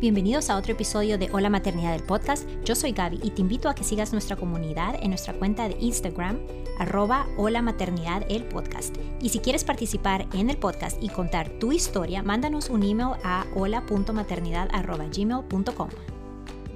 Bienvenidos a otro episodio de Hola Maternidad del Podcast. Yo soy Gaby y te invito a que sigas nuestra comunidad en nuestra cuenta de Instagram, arroba Hola Maternidad el Podcast. Y si quieres participar en el podcast y contar tu historia, mándanos un email a hola.maternidad.gmail.com.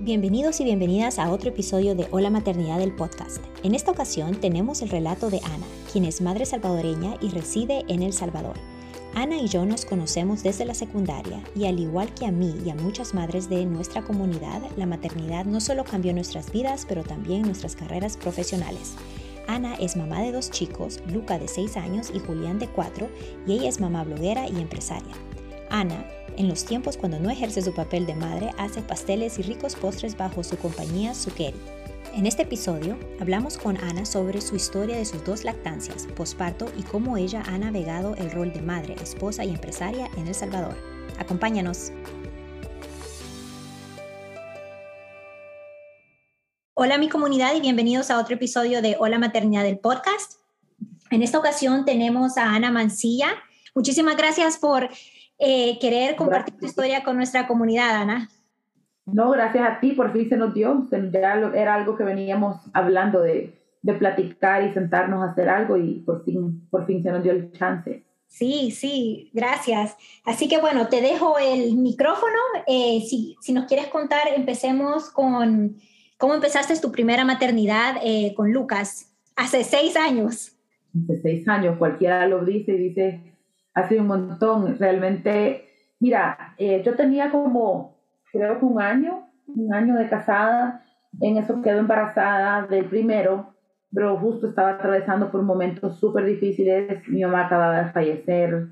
Bienvenidos y bienvenidas a otro episodio de Hola Maternidad del Podcast. En esta ocasión tenemos el relato de Ana, quien es madre salvadoreña y reside en El Salvador. Ana y yo nos conocemos desde la secundaria y al igual que a mí y a muchas madres de nuestra comunidad, la maternidad no solo cambió nuestras vidas, pero también nuestras carreras profesionales. Ana es mamá de dos chicos, Luca de 6 años y Julián de 4, y ella es mamá bloguera y empresaria. Ana, en los tiempos cuando no ejerce su papel de madre, hace pasteles y ricos postres bajo su compañía Zuccheri. En este episodio hablamos con Ana sobre su historia de sus dos lactancias, posparto y cómo ella ha navegado el rol de madre, esposa y empresaria en El Salvador. Acompáñanos. Hola mi comunidad y bienvenidos a otro episodio de Hola Maternidad del podcast. En esta ocasión tenemos a Ana Mancilla. Muchísimas gracias por eh, querer compartir tu historia con nuestra comunidad, Ana. No, gracias a ti, por fin se nos dio. Ya era algo que veníamos hablando de, de platicar y sentarnos a hacer algo y por fin, por fin se nos dio el chance. Sí, sí, gracias. Así que bueno, te dejo el micrófono. Eh, si, si, nos quieres contar, empecemos con cómo empezaste tu primera maternidad eh, con Lucas hace seis años. Hace seis años, cualquiera lo dice y dice, hace un montón. Realmente, mira, eh, yo tenía como creo que un año, un año de casada, en eso quedó embarazada del primero, pero justo estaba atravesando por momentos súper difíciles, mi mamá acababa de fallecer,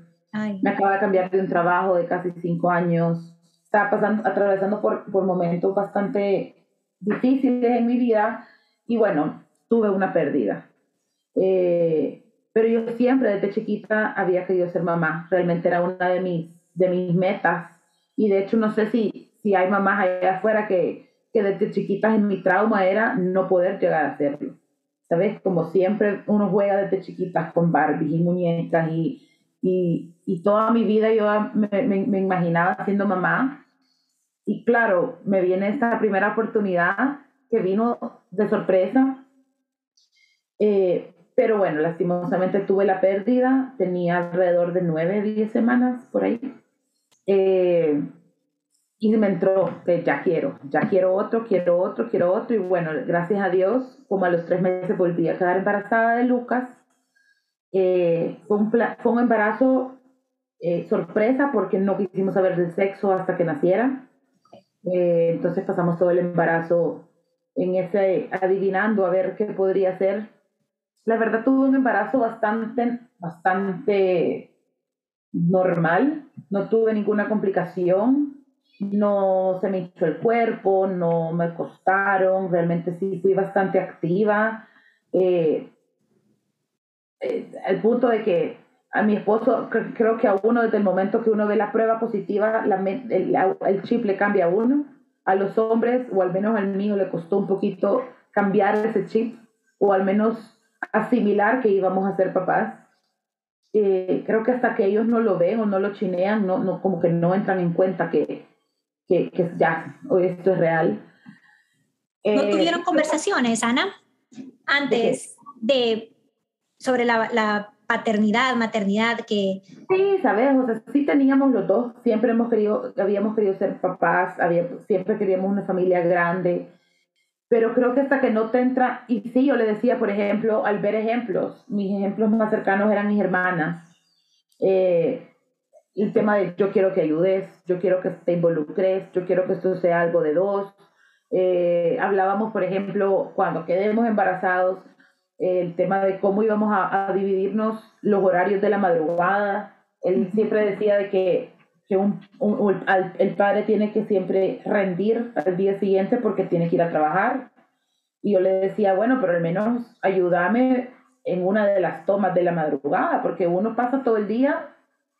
me acaba de cambiar de un trabajo de casi cinco años, estaba pasando, atravesando por, por momentos bastante difíciles en mi vida y bueno, tuve una pérdida. Eh, pero yo siempre desde chiquita había querido ser mamá, realmente era una de mis, de mis metas y de hecho no sé si, si hay mamás allá afuera que, que desde chiquitas en mi trauma era no poder llegar a hacerlo. ¿Sabes? Como siempre uno juega desde chiquitas con Barbies y muñecas y, y, y toda mi vida yo me, me, imaginaba siendo mamá. Y claro, me viene esta primera oportunidad que vino de sorpresa. Eh, pero bueno, lastimosamente tuve la pérdida, tenía alrededor de nueve, diez semanas por ahí. Eh, y me entró que ya quiero, ya quiero otro, quiero otro, quiero otro. Y bueno, gracias a Dios, como a los tres meses volví a quedar embarazada de Lucas. Eh, fue, un fue un embarazo eh, sorpresa porque no quisimos saber del sexo hasta que naciera. Eh, entonces pasamos todo el embarazo en ese adivinando a ver qué podría ser. La verdad tuve un embarazo bastante, bastante normal, no tuve ninguna complicación no se me hinchó el cuerpo, no me costaron, realmente sí fui bastante activa, eh, eh, al punto de que a mi esposo, creo que a uno desde el momento que uno ve la prueba positiva, la, el, el, chip le cambia a uno. A los hombres, o al menos al mío, le costó un poquito cambiar ese chip, o al menos asimilar que íbamos a ser papás. Eh, creo que hasta que ellos no lo ven o no lo chinean, no, no, como que no entran en cuenta que, que, que ya, esto es real. ¿No eh, tuvieron conversaciones, Ana, antes de, sobre la, la, paternidad, maternidad que... Sí, sabes, o sea, sí teníamos los dos, siempre hemos querido, habíamos querido ser papás, había, siempre queríamos una familia grande, pero creo que hasta que no te entra, y sí, yo le decía, por ejemplo, al ver ejemplos, mis ejemplos más cercanos eran mis hermanas, eh, el tema de yo quiero que ayudes, yo quiero que te involucres, yo quiero que esto sea algo de dos. Eh, hablábamos, por ejemplo, cuando quedemos embarazados, el tema de cómo íbamos a, dividirnos los horarios de la madrugada. Él siempre decía de que, que un, el padre tiene que siempre rendir al día siguiente porque tiene que ir a trabajar. Y yo le decía, bueno, pero al menos ayúdame en una de las tomas de la madrugada, porque uno pasa todo el día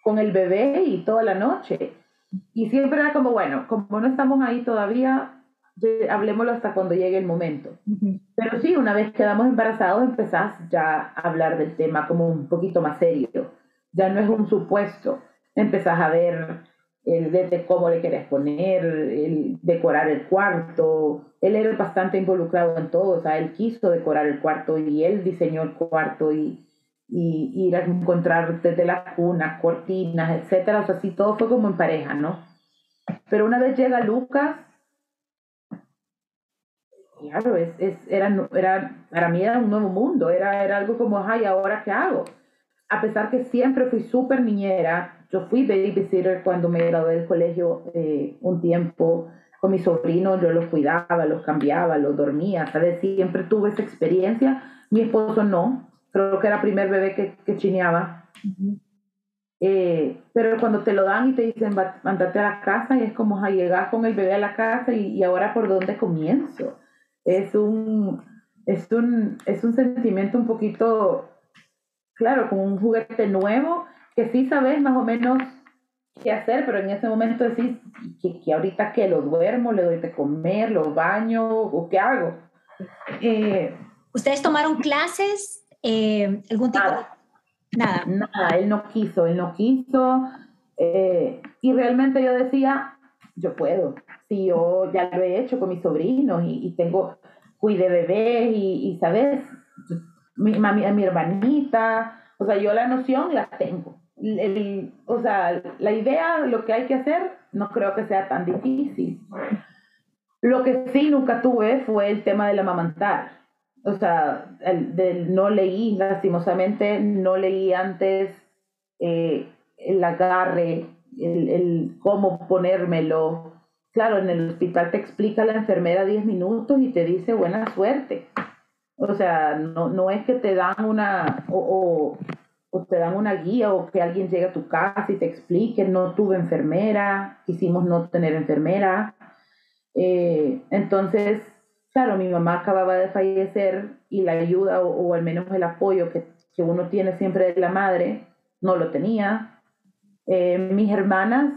con el bebé y toda la noche. Y siempre era como, bueno, como no estamos ahí todavía, hablemoslo hasta cuando llegue el momento. Pero sí, una vez quedamos embarazados, empezás ya a hablar del tema como un poquito más serio. Ya no es un supuesto. Empezás a ver el, desde cómo le querés poner, el decorar el cuarto. Él era bastante involucrado en todo, o sea, él quiso decorar el cuarto y él diseñó el cuarto y, y ir a encontrar desde la cuna, cortinas, etcétera. O sea, sí, todo fue como en pareja, ¿no? Pero una vez llega Lucas, claro, es, es, era, era, para mí era un nuevo mundo, era, era algo como, ay, ¿ahora qué hago? A pesar que siempre fui súper niñera, yo fui babysitter cuando me gradué del colegio eh, un tiempo con mis sobrinos, yo los cuidaba, los cambiaba, los dormía, ¿sabes? Siempre tuve esa experiencia. Mi esposo no, creo que era el primer bebé que, que chineaba. Eh, pero cuando te lo dan y te dicen, andate a la casa, y es como, a llegar con el bebé a la casa y, y, ahora por dónde comienzo. Es un, es, un, es un sentimiento un poquito, claro, como un juguete nuevo que sí sabes más o menos qué hacer, pero en ese momento decís que, que ahorita que lo duermo, le doy de comer, lo baño o qué hago. Eh, ¿Ustedes tomaron clases? Eh, ¿Algún tipo nada, Nada. Nada, él no quiso, él no quiso. Eh, y realmente yo decía, yo puedo. Si yo ya lo he hecho con mis sobrinos y, y tengo, cuide bebés y, y ¿sabes? Mi, mami, mi hermanita, o sea, yo la noción la tengo el, o sea, la idea, lo que hay que hacer, no creo que sea tan difícil. Lo que sí nunca tuve fue el tema del amamantar. O sea, el, del no leí, lastimosamente, no leí antes eh, el agarre, el, el, cómo ponérmelo. Claro, en el hospital te explica la enfermera 10 minutos y te dice buena suerte. O sea, no, no es que te dan una, o, o te dan una guía o que alguien llegue a tu casa y te explique, no tuve enfermera, quisimos no tener enfermera. Eh, entonces, claro, mi mamá acababa de fallecer y la ayuda o, al menos el apoyo que, que, uno tiene siempre de la madre, no lo tenía. Eh, mis hermanas,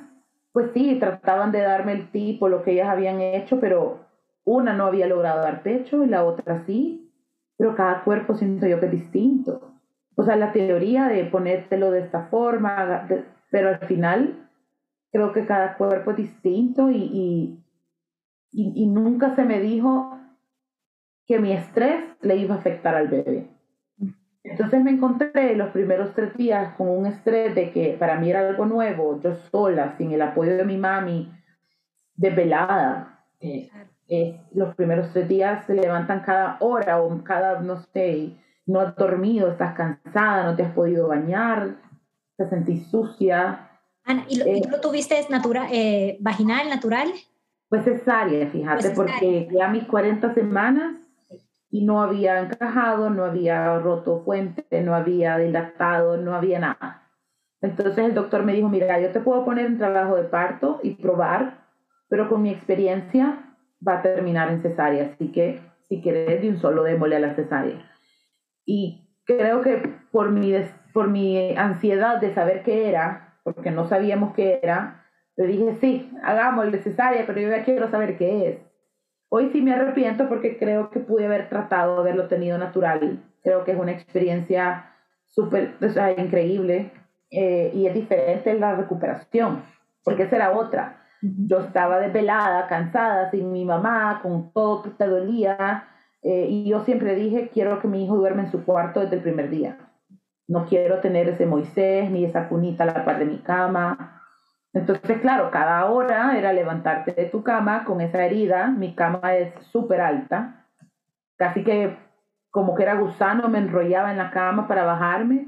pues sí, trataban de darme el tipo, lo que ellas habían hecho, pero una no había logrado dar pecho y la otra sí, pero cada cuerpo siento yo que es distinto o sea, la teoría de ponértelo de esta forma, pero al final creo que cada cuerpo es distinto y, y, y, nunca se me dijo que mi estrés le iba a afectar al bebé. Entonces me encontré los primeros tres días con un estrés de que para mí era algo nuevo, yo sola, sin el apoyo de mi mami, desvelada. Eh, eh, los primeros tres días se levantan cada hora o cada, no sé, no has dormido, estás cansada, no te has podido bañar, te sentís sucia. Ana, ¿y, lo, tú lo tuviste natural, eh, vaginal, natural? Pues cesárea, fíjate, pues porque ya mis 40 semanas y no había encajado, no había roto fuente, no había dilatado, no había nada. Entonces el doctor me dijo, mira, yo te puedo poner en trabajo de parto y probar, pero con mi experiencia va a terminar en cesárea, así que si quieres de un solo démosle a la cesárea. Y creo que por mi, por mi ansiedad de saber qué era, porque no sabíamos qué era, le dije, sí, hagámoslo cesárea, pero yo ya quiero saber qué es. Hoy sí me arrepiento porque creo que pude haber tratado de haberlo tenido natural. Creo que es una experiencia súper, o sea, increíble eh, y es diferente en la recuperación, porque esa era otra. Yo estaba desvelada, cansada, sin mi mamá, con todo que te dolía, eh, y yo siempre dije, quiero que mi hijo duerma en su cuarto desde el primer día. No quiero tener ese Moisés ni esa cunita a la par de mi cama. Entonces, claro, cada hora era levantarte de tu cama con esa herida. Mi cama es súper alta. Casi que como que era gusano, me enrollaba en la cama para bajarme.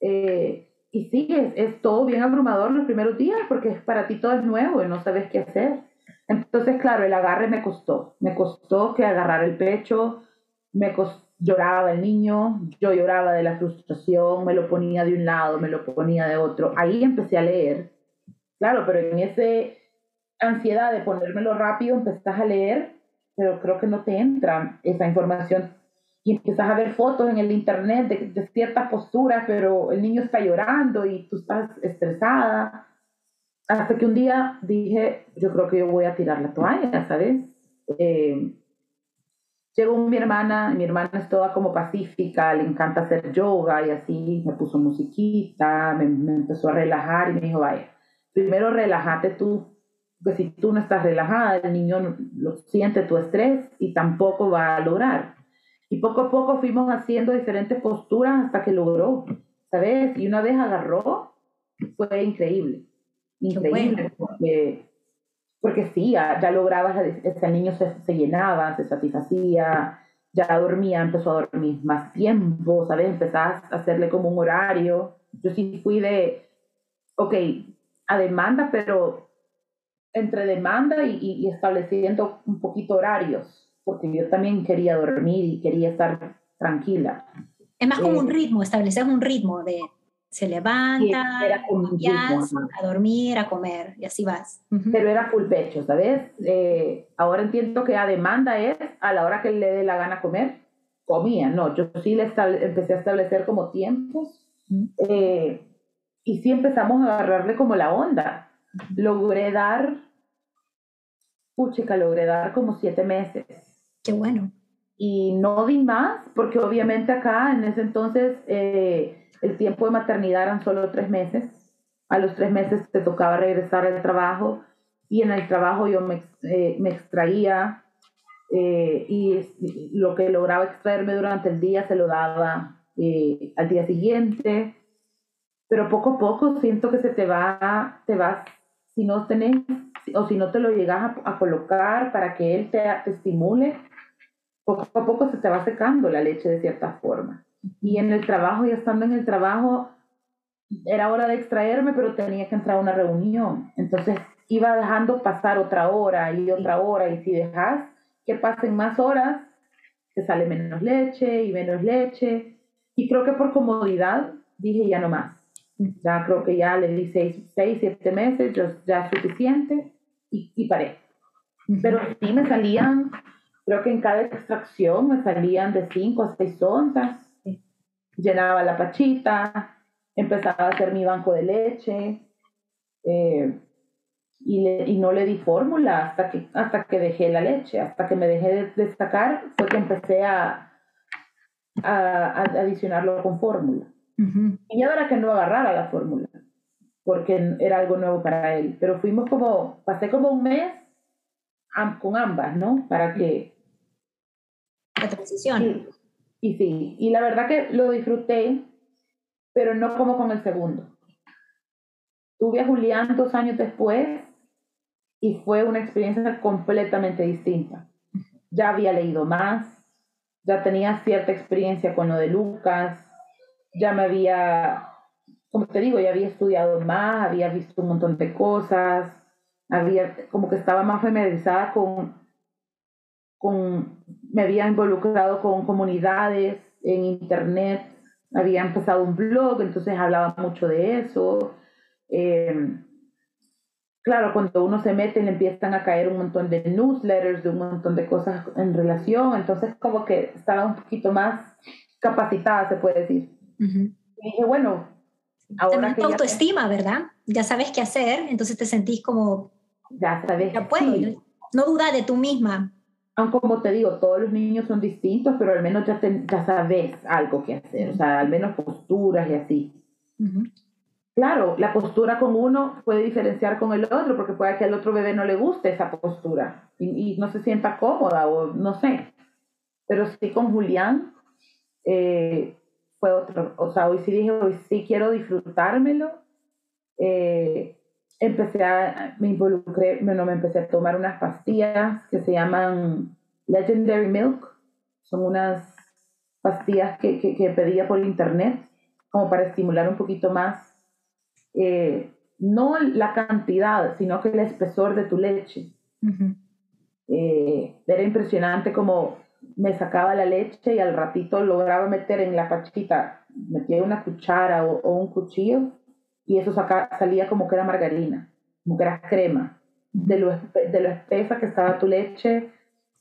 Eh, y sí, es, todo bien abrumador los primeros días porque para ti todo es nuevo y no sabes qué hacer. Entonces, claro, el agarre me costó, me costó que agarrar el pecho, me lloraba el niño, yo lloraba de la frustración, me lo ponía de un lado, me lo ponía de otro. Ahí empecé a leer, claro, pero en esa ansiedad de ponérmelo rápido, empezás a leer, pero creo que no te entra esa información y empiezas a ver fotos en el internet de, de ciertas posturas, pero el niño está llorando y tú estás estresada hasta que un día dije, yo creo que yo voy a tirar la toalla, ¿sabes? Eh, llegó mi hermana, mi hermana es toda como pacífica, le encanta hacer yoga y así, me puso musiquita, me, empezó a relajar y me dijo, vaya, primero relájate tú, porque si tú no estás relajada, el niño lo siente tu estrés y tampoco va a lograr. Y poco a poco fuimos haciendo diferentes posturas hasta que logró, ¿sabes? Y una vez agarró, fue increíble. Increíble, porque, porque sí, ya, ya lograbas, el niño se, se llenaba, se satisfacía, ya dormía, empezó a dormir más tiempo, ¿sabes? Empezás a hacerle como un horario. Yo sí fui de, ok, a demanda, pero entre demanda y, y, estableciendo un poquito horarios, porque yo también quería dormir y quería estar tranquila. Es más como un eh, ritmo, establecer un ritmo de se levanta, a dormir, a comer, y así vas. Pero era full pecho, ¿sabes? Eh, ahora entiendo que a demanda es a la hora que le dé la gana comer, comía, no, yo sí le empecé a establecer como tiempos eh, y sí empezamos a agarrarle como la onda. Logré dar, puchica, logré dar como siete meses. Qué bueno. Y no di más, porque obviamente acá en ese entonces... Eh, el tiempo de maternidad eran solo tres meses. A los tres meses te tocaba regresar al trabajo y en el trabajo yo me, eh, me extraía eh, y lo que lograba extraerme durante el día se lo daba al día siguiente. Pero poco a poco siento que se te va, te vas, si no tenés o si no te lo llegas a, colocar para que él te, te estimule, poco a poco se te va secando la leche de cierta forma. Y en el trabajo, ya estando en el trabajo, era hora de extraerme, pero tenía que entrar a una reunión. Entonces iba dejando pasar otra hora y otra hora, y si dejas que pasen más horas, te sale menos leche y menos leche. Y creo que por comodidad dije ya no más. Ya creo que ya le di seis, seis siete meses, ya es suficiente y, y paré. Pero sí me salían, creo que en cada extracción me salían de 5 a 6 onzas llenaba la pachita, empezaba a hacer mi banco de leche eh, y, y, no le di fórmula hasta que, hasta que dejé la leche, hasta que me dejé de destacar fue que empecé a, a, adicionarlo con fórmula. Y ya que no agarrara la fórmula, porque era algo nuevo para él, pero fuimos como, pasé como un mes con ambas, ¿no? Para que... La transición. Y sí, y la verdad que lo disfruté, pero no como con el segundo. Tuve a Julián dos años después y fue una experiencia completamente distinta. Ya había leído más, ya tenía cierta experiencia con lo de Lucas, ya me había, como te digo, ya había estudiado más, había visto un montón de cosas, había como que estaba más familiarizada con me había involucrado con comunidades en internet, había empezado un blog, entonces hablaba mucho de eso. Em, claro, cuando uno se mete le empiezan a caer un montón de newsletters, de un montón de cosas en relación, entonces como que estaba un poquito más capacitada, se puede decir. Y dije, bueno, ahora que... autoestima, ¿verdad? Ya sabes qué hacer, entonces te sentís como... Ya sabes. Ya puedo. No duda de tú misma aunque como te digo, todos los niños son distintos, pero al menos ya, ya sabes algo que hacer, o sea, al menos posturas y así. Claro, la postura con uno puede diferenciar con el otro, porque puede que al otro bebé no le guste esa postura y, no se sienta cómoda o no sé. Pero sí con Julián eh, fue otro, o sea, hoy sí dije, hoy sí quiero disfrutármelo. Eh, empecé a, me involucré, bueno, me empecé a tomar unas pastillas que se llaman Legendary Milk. Son unas pastillas que, que, pedía por internet como para estimular un poquito más, eh, no la cantidad, sino que el espesor de tu leche. Eh, era impresionante como me sacaba la leche y al ratito lograba meter en la pachita, metía una cuchara o, un cuchillo y eso salía como que era margarina, como que era crema, de lo, de lo espesa que estaba tu leche,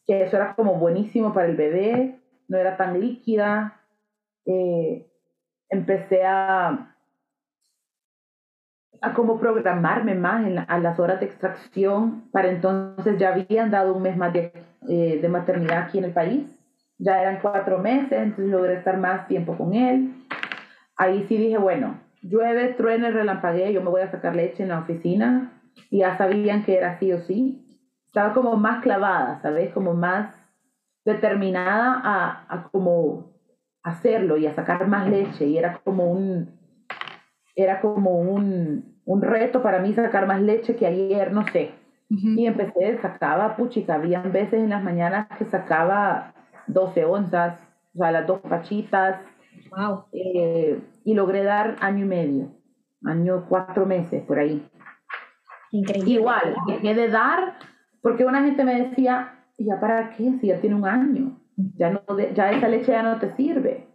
que eso era como buenísimo para el bebé, no era tan líquida. Eh, empecé a, a como programarme más a las horas de extracción. Para entonces ya habían dado un mes más de, eh, de maternidad aquí en el país. Ya eran cuatro meses, entonces logré estar más tiempo con él. Ahí sí dije, bueno, llueve, truene, relampaguee, yo me voy a sacar leche en la oficina y ya sabían que era sí o sí. Estaba como más clavada, ¿sabes? Como más determinada a, a como hacerlo y a sacar más leche y era como un era como un, un reto para mí sacar más leche que ayer, no sé. Y empecé, sacaba, puchica, habían veces en las mañanas que sacaba 12 onzas, o sea, las dos pachitas. Wow. Eh, y logré dar año y medio, año, cuatro meses, por ahí. Increíble. Igual, dejé de dar, porque una gente me decía, ¿ya para qué? Si ya tiene un año, ya, no, ya esa leche ya no te sirve.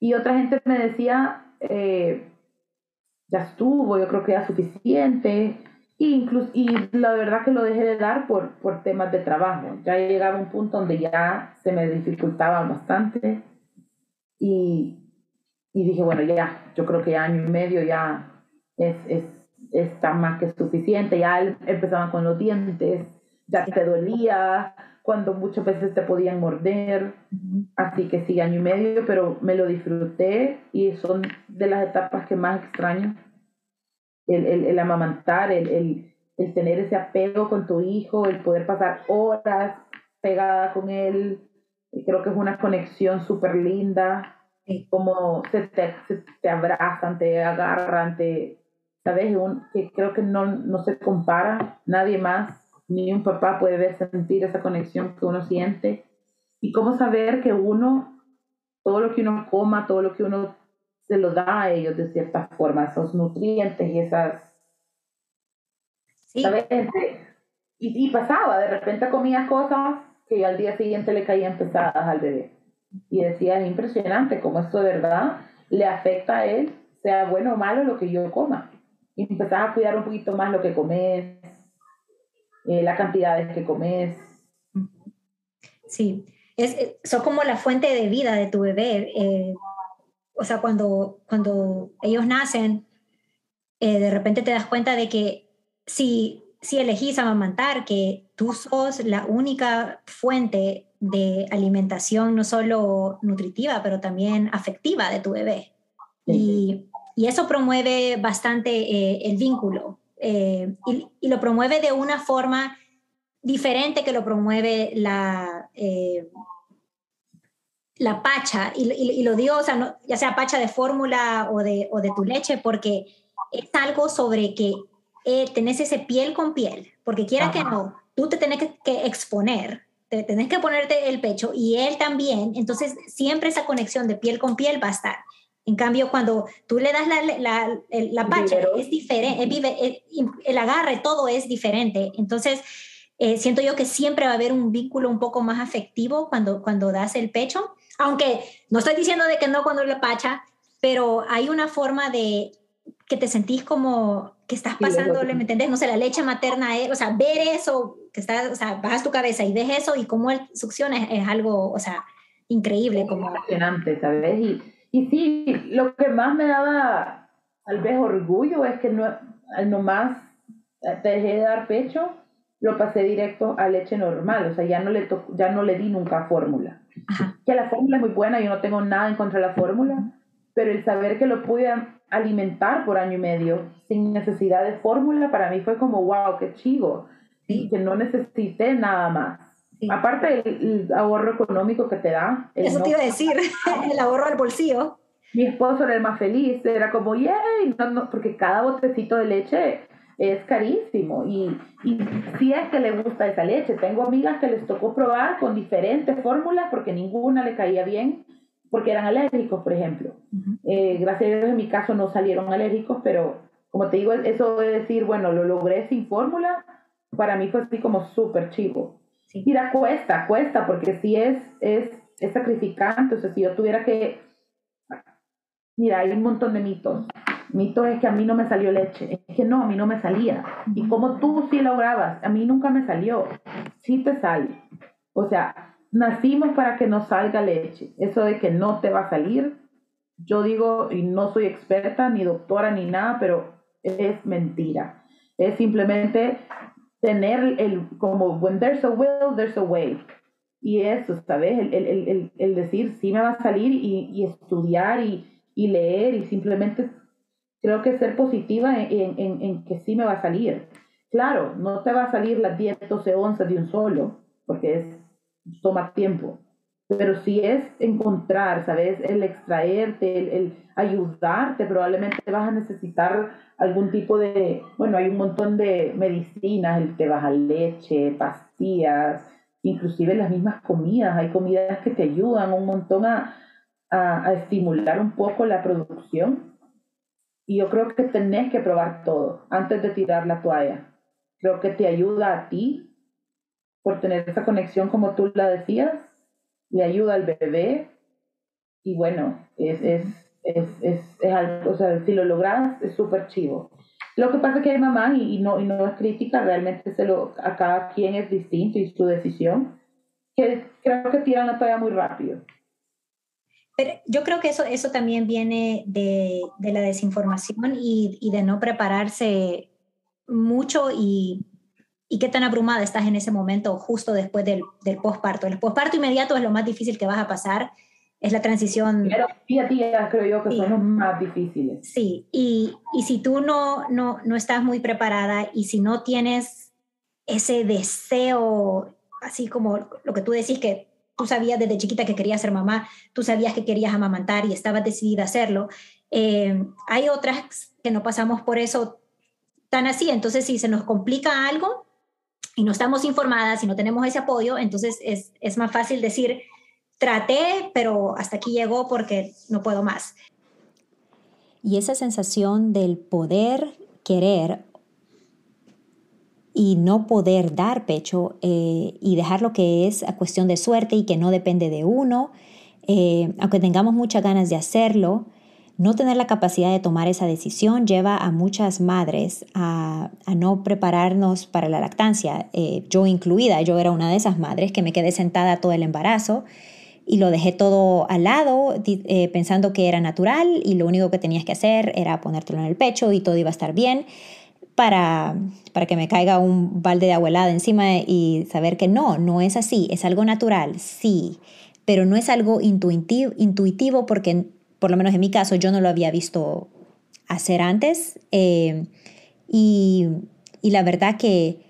Y otra gente me decía, eh, ya estuvo, yo creo que ya suficiente. Incluso, y la verdad que lo dejé de dar por, por temas de trabajo. Ya llegaba un punto donde ya se me dificultaba bastante. Y, y dije, bueno, ya, yo creo que año y medio ya es, es, está más que suficiente. Ya empezaban con los dientes, ya te dolía, cuando muchas veces te podían morder. Así que sí, año y medio, pero me lo disfruté y son de las etapas que más extraño. El, el, el amamantar, el, el, el, tener ese apego con tu hijo, el poder pasar horas pegada con él. Creo que es una conexión súper linda. Como se te, se te abrazan, te agarran, te, ¿sabes? Un, que creo que no, no se compara nadie más ni un papá puede ver, sentir esa conexión que uno siente. Y cómo saber que uno, todo lo que uno coma, todo lo que uno se lo da a ellos de cierta forma, esos nutrientes y esas... ¿sabes? Y, y, pasaba, de repente comía cosas que al día siguiente le caían pesadas al bebé. Y decía, es impresionante cómo esto de verdad le afecta a él, sea bueno o malo lo que yo coma. Y empezaba a cuidar un poquito más lo que comes, eh, la cantidad que comes. Sí, es, eh, son como la fuente de vida de tu bebé. Eh, o sea, cuando, cuando ellos nacen, de repente te das cuenta de que si, si elegís amamantar, que tú sos la única fuente de alimentación, no solo nutritiva, pero también afectiva de tu bebé. Y, y, eso promueve bastante el vínculo eh, y, lo promueve de una forma diferente que lo promueve la, eh, la pacha. Y, lo digo, o sea, ya sea pacha de fórmula o de, o de tu leche, porque es algo sobre que eh, tenés ese piel con piel, porque quiera que no, tú te tenés que, que exponer, te tenés que ponerte el pecho y él también, entonces siempre esa conexión de piel con piel va a estar. En cambio, cuando tú le das la, la, la pacha, es diferente, el agarre, todo es diferente. Entonces, eh, siento yo que siempre va a haber un vínculo un poco más afectivo cuando, cuando das el pecho, aunque no estoy diciendo de que no cuando la pacha, pero hay una forma de que te sentís como que estás pasándole, ¿me entendés? No sé, la leche materna, es, o sea, ver eso, que estás, o sea, bajas tu cabeza y ves eso y cómo él succiona es, es algo, o sea, increíble. Como... Impresionante, ¿sabes? Y y sí, lo que más me daba tal vez orgullo es que no, nomás dejé de dar pecho, lo pasé directo a leche normal, o sea, ya no le, ya no le di nunca fórmula. Que la fórmula es muy buena, yo no tengo nada en contra de la fórmula, pero el saber que lo pude alimentar por año y medio sin necesidad de fórmula, para mí fue como, wow, qué chivo, y que no necesité nada más. Aparte el, ahorro económico que te da. Eso te iba a decir, el ahorro al bolsillo. Mi esposo era el más feliz, era como, yay, no, porque cada botecito de leche es carísimo y, y si es que le gusta esa leche. Tengo amigas que les tocó probar con diferentes fórmulas porque ninguna le caía bien, porque eran alérgicos, por ejemplo. Eh, gracias a Dios en mi caso no salieron alérgicos, pero como te digo, eso de decir, bueno, lo logré sin fórmula, para mí fue así como súper chivo. Mira, cuesta, cuesta, porque si es, es, es sacrificante. O sea, si yo tuviera que. Mira, hay un montón de mitos. Mitos es que a mí no me salió leche. Es que no, a mí no me salía. Y como tú sí lograbas, a mí nunca me salió. Sí te sale. O sea, nacimos para que nos salga leche. Eso de que no te va a salir, yo digo, y no soy experta, ni doctora, ni nada, pero es mentira. Es simplemente tener el, como, when there's a will, there's a way. Y eso, ¿sabes? El, el, el, el decir, sí me va a salir y, y estudiar y, y, leer y simplemente creo que ser positiva en, que sí me va a salir. Claro, no te va a salir las 10, 12 onzas de un solo, porque es, toma tiempo, pero si es encontrar, ¿sabes? El extraerte, el, ayudarte, probablemente vas a necesitar algún tipo de, bueno, hay un montón de medicinas, el te baja leche, pastillas, inclusive las mismas comidas, hay comidas que te ayudan un montón a, a estimular un poco la producción y yo creo que tenés que probar todo antes de tirar la toalla. Creo que te ayuda a ti por tener esa conexión como tú la decías, le ayuda al bebé y bueno, es, es, es, es, es algo, o sea, si lo logras es súper chivo. Lo que pasa es que hay mamás y, y, no, y no es crítica, realmente se lo, a cada quien es distinto y su decisión, que creo que tiran la toalla muy rápido. Pero yo creo que eso, eso también viene de, de la desinformación y, y, de no prepararse mucho y, y, qué tan abrumada estás en ese momento justo después del, del posparto. El posparto inmediato es lo más difícil que vas a pasar, es la transición. Pero día a día creo yo que sí. son los más difíciles. Sí, y, y si tú no, no, no estás muy preparada y si no tienes ese deseo, así como lo que tú decís que tú sabías desde chiquita que querías ser mamá, tú sabías que querías amamantar y estabas decidida a hacerlo. Eh, hay otras que no pasamos por eso tan así, entonces si se nos complica algo y no estamos informadas y no tenemos ese apoyo, entonces es, es más fácil decir, traté, pero hasta aquí llegó porque no puedo más. Y esa sensación del poder querer y no poder dar pecho eh, y dejar lo que es a cuestión de suerte y que no depende de uno, eh, aunque tengamos muchas ganas de hacerlo, no tener la capacidad de tomar esa decisión lleva a muchas madres a, no prepararnos para la lactancia, eh, yo incluida, yo era una de esas madres que me quedé sentada todo el embarazo y lo dejé todo al lado pensando que era natural y lo único que tenías que hacer era ponértelo en el pecho y todo iba a estar bien para, para que me caiga un balde de abuelada encima y saber que no, no es así, es algo natural, sí, pero no es algo intuitivo, intuitivo porque, por lo menos en mi caso, yo no lo había visto hacer antes. Eh, y, y, la verdad que,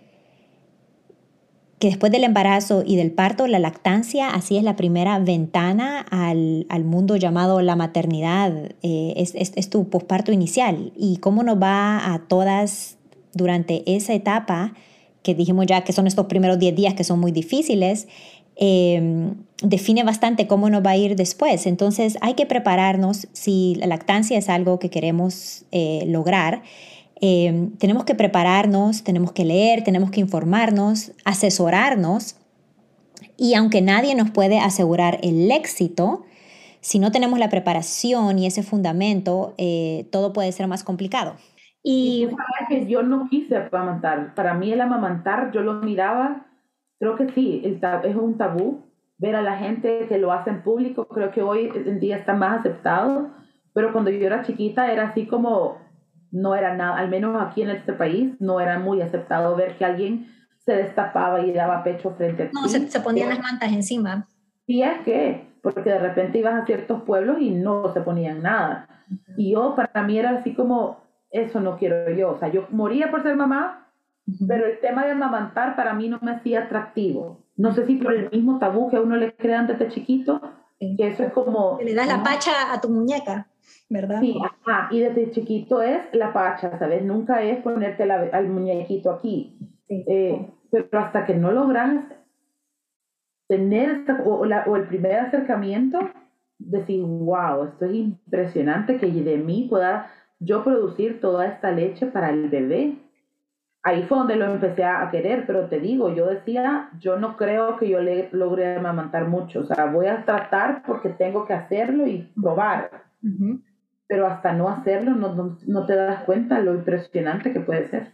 que después del embarazo y del parto, la lactancia, así es la primera ventana al, al mundo llamado la maternidad, eh, es, es, tu posparto inicial y cómo nos va a todas durante esa etapa, que dijimos ya que son estos primeros 10 días que son muy difíciles, eh, define bastante cómo nos va a ir después. Entonces hay que prepararnos si la lactancia es algo que queremos eh, lograr. Eh, tenemos que prepararnos, tenemos que leer, tenemos que informarnos, asesorarnos. Y aunque nadie nos puede asegurar el éxito, si no tenemos la preparación y ese fundamento, eh, todo puede ser más complicado. Y, que yo no quise amamantar. Para mí el amamantar, yo lo miraba, creo que sí, es un tabú. Ver a la gente que lo hace en público, creo que hoy en día está más aceptado. Pero cuando yo era chiquita era así como, no era nada, al menos aquí en este país, no era muy aceptado ver que alguien se destapaba y daba pecho frente a ti. No, se, se ponían las mantas encima. Sí, es que, porque de repente ibas a ciertos pueblos y no se ponían nada. Y yo, para mí era así como, eso no quiero yo. O sea, yo moría por ser mamá, pero el tema de amamantar para mí no me hacía atractivo. No sé si por el mismo tabú que a uno le crean desde chiquito, que eso es como... le das la pacha a tu muñeca, ¿verdad? Sí, ajá, y desde chiquito es la pacha, ¿sabes? Nunca es ponerte la, al muñequito aquí. Sí. Eh, pero hasta que no logras tener esta, o, la, o el primer acercamiento, decir, wow, esto es impresionante que de mí pueda yo producir toda esta leche para el bebé. Ahí fue donde lo empecé a querer, pero te digo, yo decía, yo no creo que yo le logre amamantar mucho, o sea, voy a tratar porque tengo que hacerlo y probar. Uh -huh. Pero hasta no hacerlo no, no, no, te das cuenta lo impresionante que puede ser.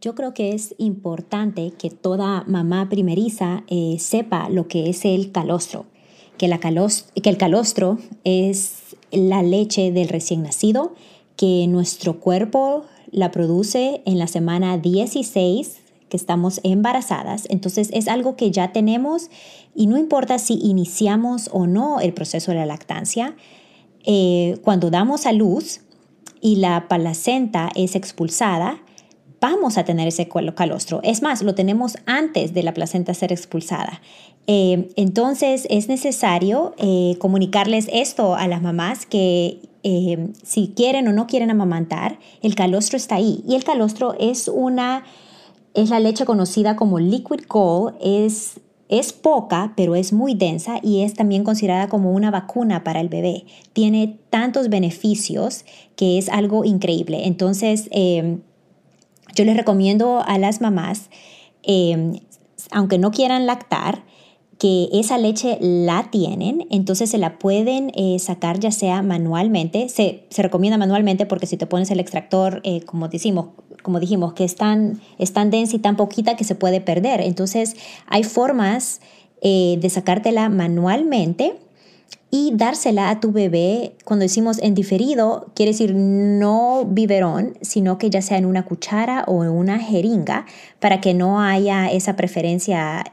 Yo creo que es importante que toda mamá primeriza eh, sepa lo que es el calostro, que, la calos que el calostro es la leche del recién nacido que nuestro cuerpo la produce en la semana 16 que estamos embarazadas. Entonces es algo que ya tenemos y no importa si iniciamos o no el proceso de la lactancia, eh, cuando damos a luz, y la placenta es expulsada, vamos a tener ese calostro. Es más, lo tenemos antes de la placenta ser expulsada. Eh, entonces es necesario eh, comunicarles esto a las mamás que si quieren o no quieren amamantar, el calostro está ahí. Y el calostro es una, es la leche conocida como liquid gold, es, es poca, pero es muy densa y es también considerada como una vacuna para el bebé. Tiene tantos beneficios que es algo increíble. Entonces, yo les recomiendo a las mamás, aunque no quieran lactar, que esa leche la tienen, entonces se la pueden eh, sacar ya sea manualmente, se, recomienda manualmente porque si te pones el extractor, eh, como, decimos, como dijimos, que es tan, densa y tan poquita que se puede perder. Entonces hay formas eh, de sacártela manualmente y dársela a tu bebé, cuando decimos en diferido, quiere decir no biberón, sino que ya sea en una cuchara o en una jeringa, para que no haya esa preferencia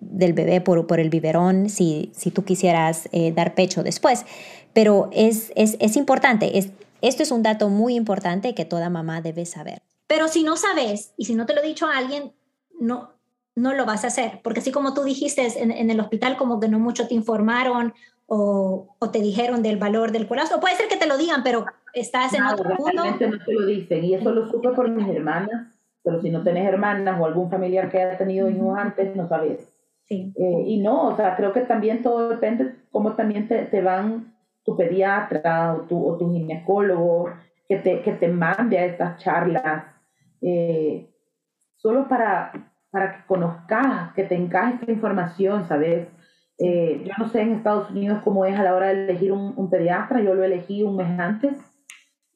del bebé por, por el biberón si, si tú quisieras eh, dar pecho después. Pero es, es, es importante, es, esto es un dato muy importante que toda mamá debe saber. Pero si no sabes y si no te lo he dicho a alguien, no, no lo vas a hacer, porque así como tú dijiste en, en el hospital, como que no mucho te informaron o, o, te dijeron del valor del colostro, puede ser que te lo digan, pero estás en otro mundo. no te lo dicen, y eso lo supe por mis hermanas, pero si no tienes hermanas o algún familiar que haya tenido hijos antes, no sabes. Eh, y no, o sea, creo que también todo depende cómo también te, te van tu pediatra o tu, o tu ginecólogo que te, que te mande a estas charlas, eh, solo para, para que conozcas, que te encaje esta información, ¿sabes? Eh, yo no sé en Estados Unidos cómo es a la hora de elegir un, un, pediatra, yo lo elegí un mes antes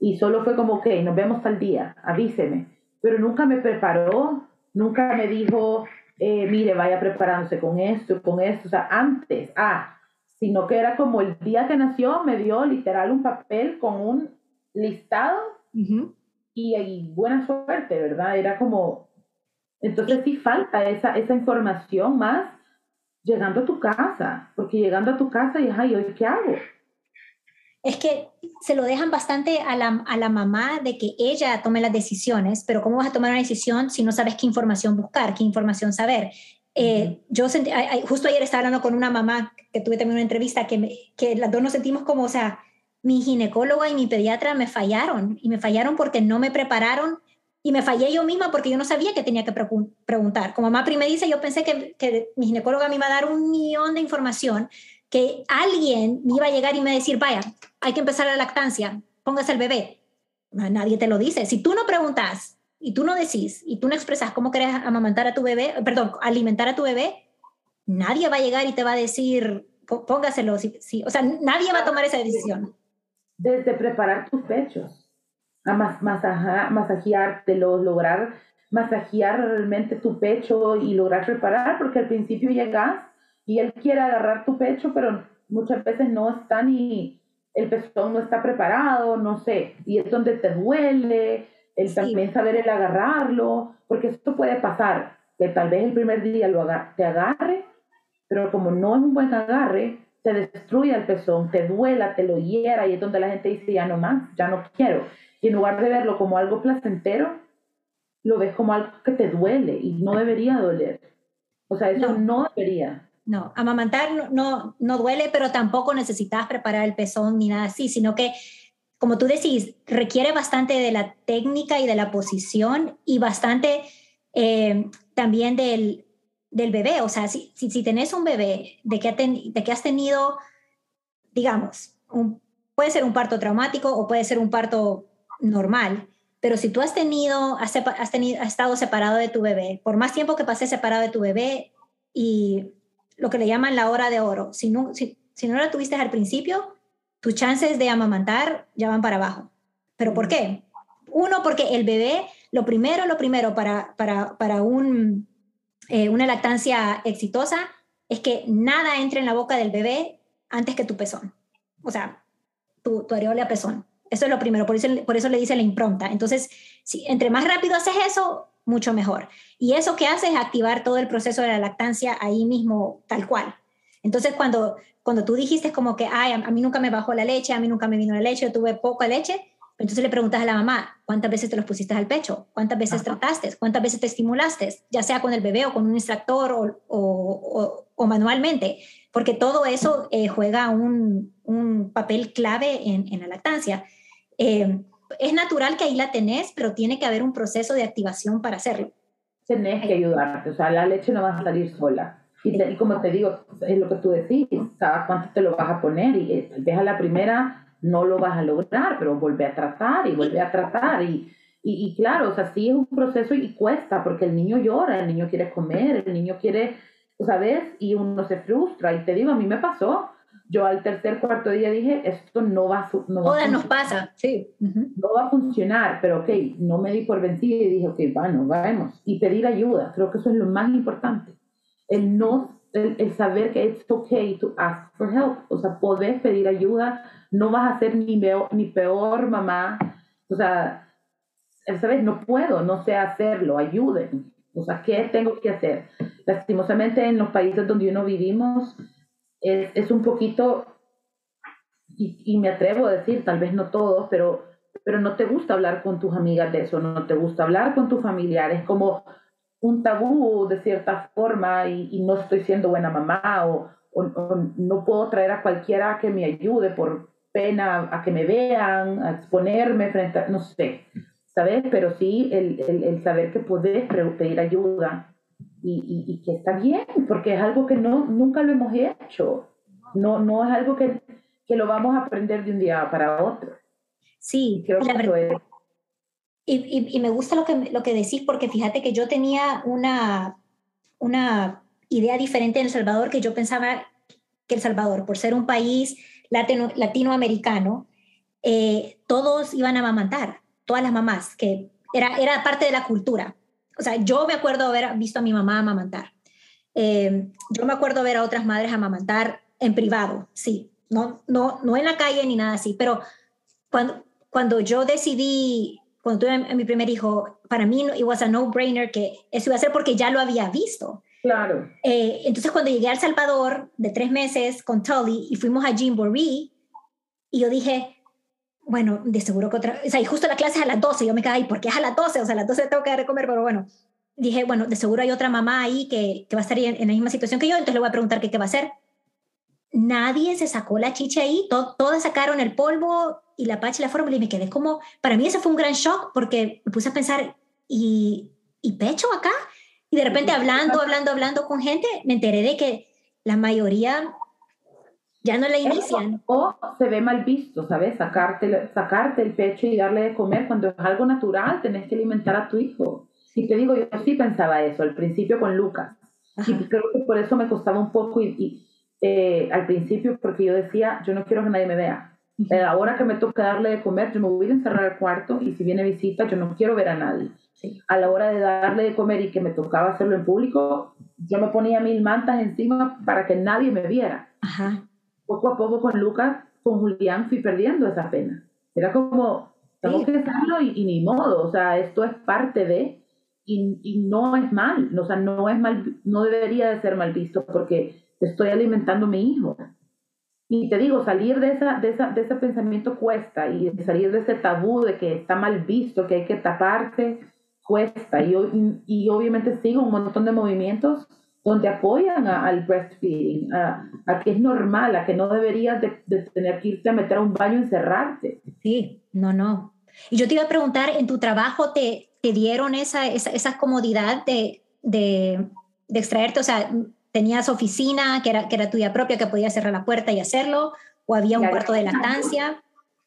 y solo fue como, ok, nos vemos tal día, avíseme, pero nunca me preparó, nunca me dijo, eh, mire, vaya preparándose con esto, con esto, o sea, antes, ah, sino que era como el día que nació, me dio literal un papel con un listado y, buena suerte, ¿verdad? Era como, entonces sí falta esa, esa información más llegando a tu casa, porque llegando a tu casa y, ay, ¿hoy qué hago? es que se lo dejan bastante a la, a la, mamá de que ella tome las decisiones, pero ¿cómo vas a tomar una decisión si no sabes qué información buscar, qué información saber? Eh, yo sentí, justo ayer estaba hablando con una mamá que tuve también una entrevista que, que las dos nos sentimos como, o sea, mi ginecóloga y mi pediatra me fallaron y me fallaron porque no me prepararon y me fallé yo misma porque yo no sabía que tenía que preguntar. Como mamá primeriza, yo pensé que, que mi ginecóloga me iba a dar un millón de información que alguien me iba a llegar y me decir, vaya, hay que empezar la lactancia, póngase el bebé. Nadie te lo dice. Si tú no preguntas y tú no decís y tú no expresas cómo querés amamantar a tu bebé, perdón, alimentar a tu bebé, nadie va a llegar y te va a decir, póngaselo. Sí, o sea, nadie va a tomar esa decisión. Desde preparar tus pechos, a mas, masajeártelo, lograr masajear realmente tu pecho y lograr preparar, porque al principio llegas y él quiere agarrar tu pecho, pero muchas veces no está ni, el pezón no está preparado, no sé, y es donde te duele, el también saber el agarrarlo, porque esto puede pasar, que tal vez el primer día lo te agarre, pero como no es un buen agarre, te destruye el pezón, te duela, te lo hiera, y es donde la gente dice, ya no más, ya no quiero. Y en lugar de verlo como algo placentero, lo ves como algo que te duele y no debería doler. O sea, eso no debería. No, amamantar no, no, duele, pero tampoco necesitas preparar el pezón ni nada así, sino que, como tú decís, requiere bastante de la técnica y de la posición y bastante eh, también del, del, bebé. O sea, si, si, tenés un bebé de que, de que has tenido, digamos, puede ser un parto traumático o puede ser un parto normal, pero si tú has tenido, has, has, tenido, has estado separado de tu bebé, por más tiempo que pases separado de tu bebé y lo que le llaman la hora de oro. Si no, si, no la tuviste al principio, tus chances de amamantar ya van para abajo. ¿Pero por qué? Uno, porque el bebé, lo primero, lo primero para, para, para un, eh, una lactancia exitosa es que nada entre en la boca del bebé antes que tu pezón. O sea, tu, tu areola pezón. Eso es lo primero, por eso, por eso le dice la impronta. Entonces, si entre más rápido haces eso, mucho mejor. Y eso que hace es activar todo el proceso de la lactancia ahí mismo, tal cual. Entonces, cuando, cuando tú dijiste como que, ay, a, mí nunca me bajó la leche, a mí nunca me vino la leche, yo tuve poca leche, Entonces le preguntas a la mamá, ¿cuántas veces te los pusiste al pecho? ¿Cuántas veces trataste? ¿Cuántas veces te estimulaste? Ya sea con el bebé o con un extractor o, o, o, manualmente, porque todo eso eh, juega un, un, papel clave en, en la lactancia. Eh, es natural que ahí la tenés, pero tiene que haber un proceso de activación para hacerlo. Tenés que ayudarte, o sea, la leche no va a salir sola. Y, y como te digo, es lo que tú decís, sabes cuánto te lo vas a poner y eh, tal vez a la primera no lo vas a lograr, pero vuelve a tratar y vuelve a tratar. Y, y, y, claro, o sea, sí es un proceso y cuesta, porque el niño llora, el niño quiere comer, el niño quiere, ¿sabes? Y uno se frustra. Y te digo, a mí me pasó. Yo al tercer, cuarto día dije, esto no va, no va a nos pasa, sí. No va a funcionar, pero ok, no me di por vencida y dije, ok, bueno, vamos. Y pedir ayuda, creo que eso es lo más importante. El no, el, el saber que it's okay to ask for help, o sea, poder pedir ayuda no vas a ser ni, ni peor mamá. O sea, ¿sabes? No puedo, no sé hacerlo, ayuden. O sea, ¿qué tengo que hacer? Lastimosamente en los países donde uno vivimos es, es un poquito, y, y, me atrevo a decir, tal vez no todos, pero, pero no te gusta hablar con tus amigas de eso, no te gusta hablar con tus familiares, como un tabú de cierta forma y, y no estoy siendo buena mamá o, o, no puedo traer a cualquiera que me ayude por, pena a que me vean, a exponerme frente a, no sé, ¿sabes? Pero sí el, el, el saber que puedes pedir ayuda y, y, y, que está bien, porque es algo que no, nunca lo hemos hecho. No, no es algo que, que lo vamos a aprender de un día para otro. Sí, creo que eso es. Y, y, y, me gusta lo que, lo que decís, porque fíjate que yo tenía una, una idea diferente en El Salvador, que yo pensaba que El Salvador, por ser un país latino, latinoamericano, eh, todos iban a amamantar, todas las mamás, que era, era parte de la cultura. O sea, yo me acuerdo haber visto a mi mamá amamantar. Eh, yo me acuerdo ver a otras madres amamantar en privado, sí, no, no, no en la calle ni nada así, pero cuando, cuando yo decidí, cuando tuve mi primer hijo, para mí it was a no-brainer que eso iba a ser porque ya lo había visto. Claro. Eh, entonces, cuando llegué a El Salvador de tres meses con Tully y fuimos a Jimboree, y yo dije, bueno, de seguro que otra, o sea, y justo la clase es a las 12, yo me quedé, ¿y por qué es a las 12? O sea, a las 12 tengo que dar de comer, pero bueno, dije, bueno, de seguro hay otra mamá ahí que, que va a estar en, en, la misma situación que yo, entonces le voy a preguntar qué, qué va a hacer. Nadie se sacó la chicha ahí, to, todas sacaron el polvo y la pacha y la fórmula y me quedé como, para mí ese fue un gran shock porque me puse a pensar, ¿y, y pecho acá? Y de repente hablando, hablando, hablando con gente, me enteré de que la mayoría ya no la inician. O se ve mal visto, ¿sabes? Sacarte, sacarte el pecho y darle de comer cuando es algo natural, tenés que alimentar a tu hijo. Y te digo, yo sí pensaba eso al principio con Lucas. Ajá. Y creo que por eso me costaba un poco y, y eh, al principio porque yo decía, yo no quiero que nadie me vea. -huh. Ahora que me toca darle de comer, yo me voy a encerrar al cuarto y si viene visita, yo no quiero ver a nadie. Sí. A la hora de darle de comer y que me tocaba hacerlo en público, yo me ponía mil mantas encima para que nadie me viera. Ajá. Poco a poco con Lucas, con Julián, fui perdiendo esa pena. Era como, tengo sí. que hacerlo y, y, ni modo, o sea, esto es parte de, y, y, no es mal, o sea, no es mal, no debería de ser mal visto porque estoy alimentando a mi hijo. Y te digo, salir de, esa, de, esa, de ese pensamiento cuesta y salir de ese tabú de que está mal visto, que hay que taparse, cuesta. Y, y, obviamente sigo un montón de movimientos donde apoyan a, al breastfeeding, a, a, que es normal, a que no deberías de, de, tener que irte a meter a un baño y encerrarte. Sí, no, no. Y yo te iba a preguntar, ¿en tu trabajo te, te dieron esa, esa, esa comodidad de, de, de extraerte? O sea, ¿tenías oficina que era, que era tuya propia, que podías cerrar la puerta y hacerlo? ¿O había un cuarto de lactancia?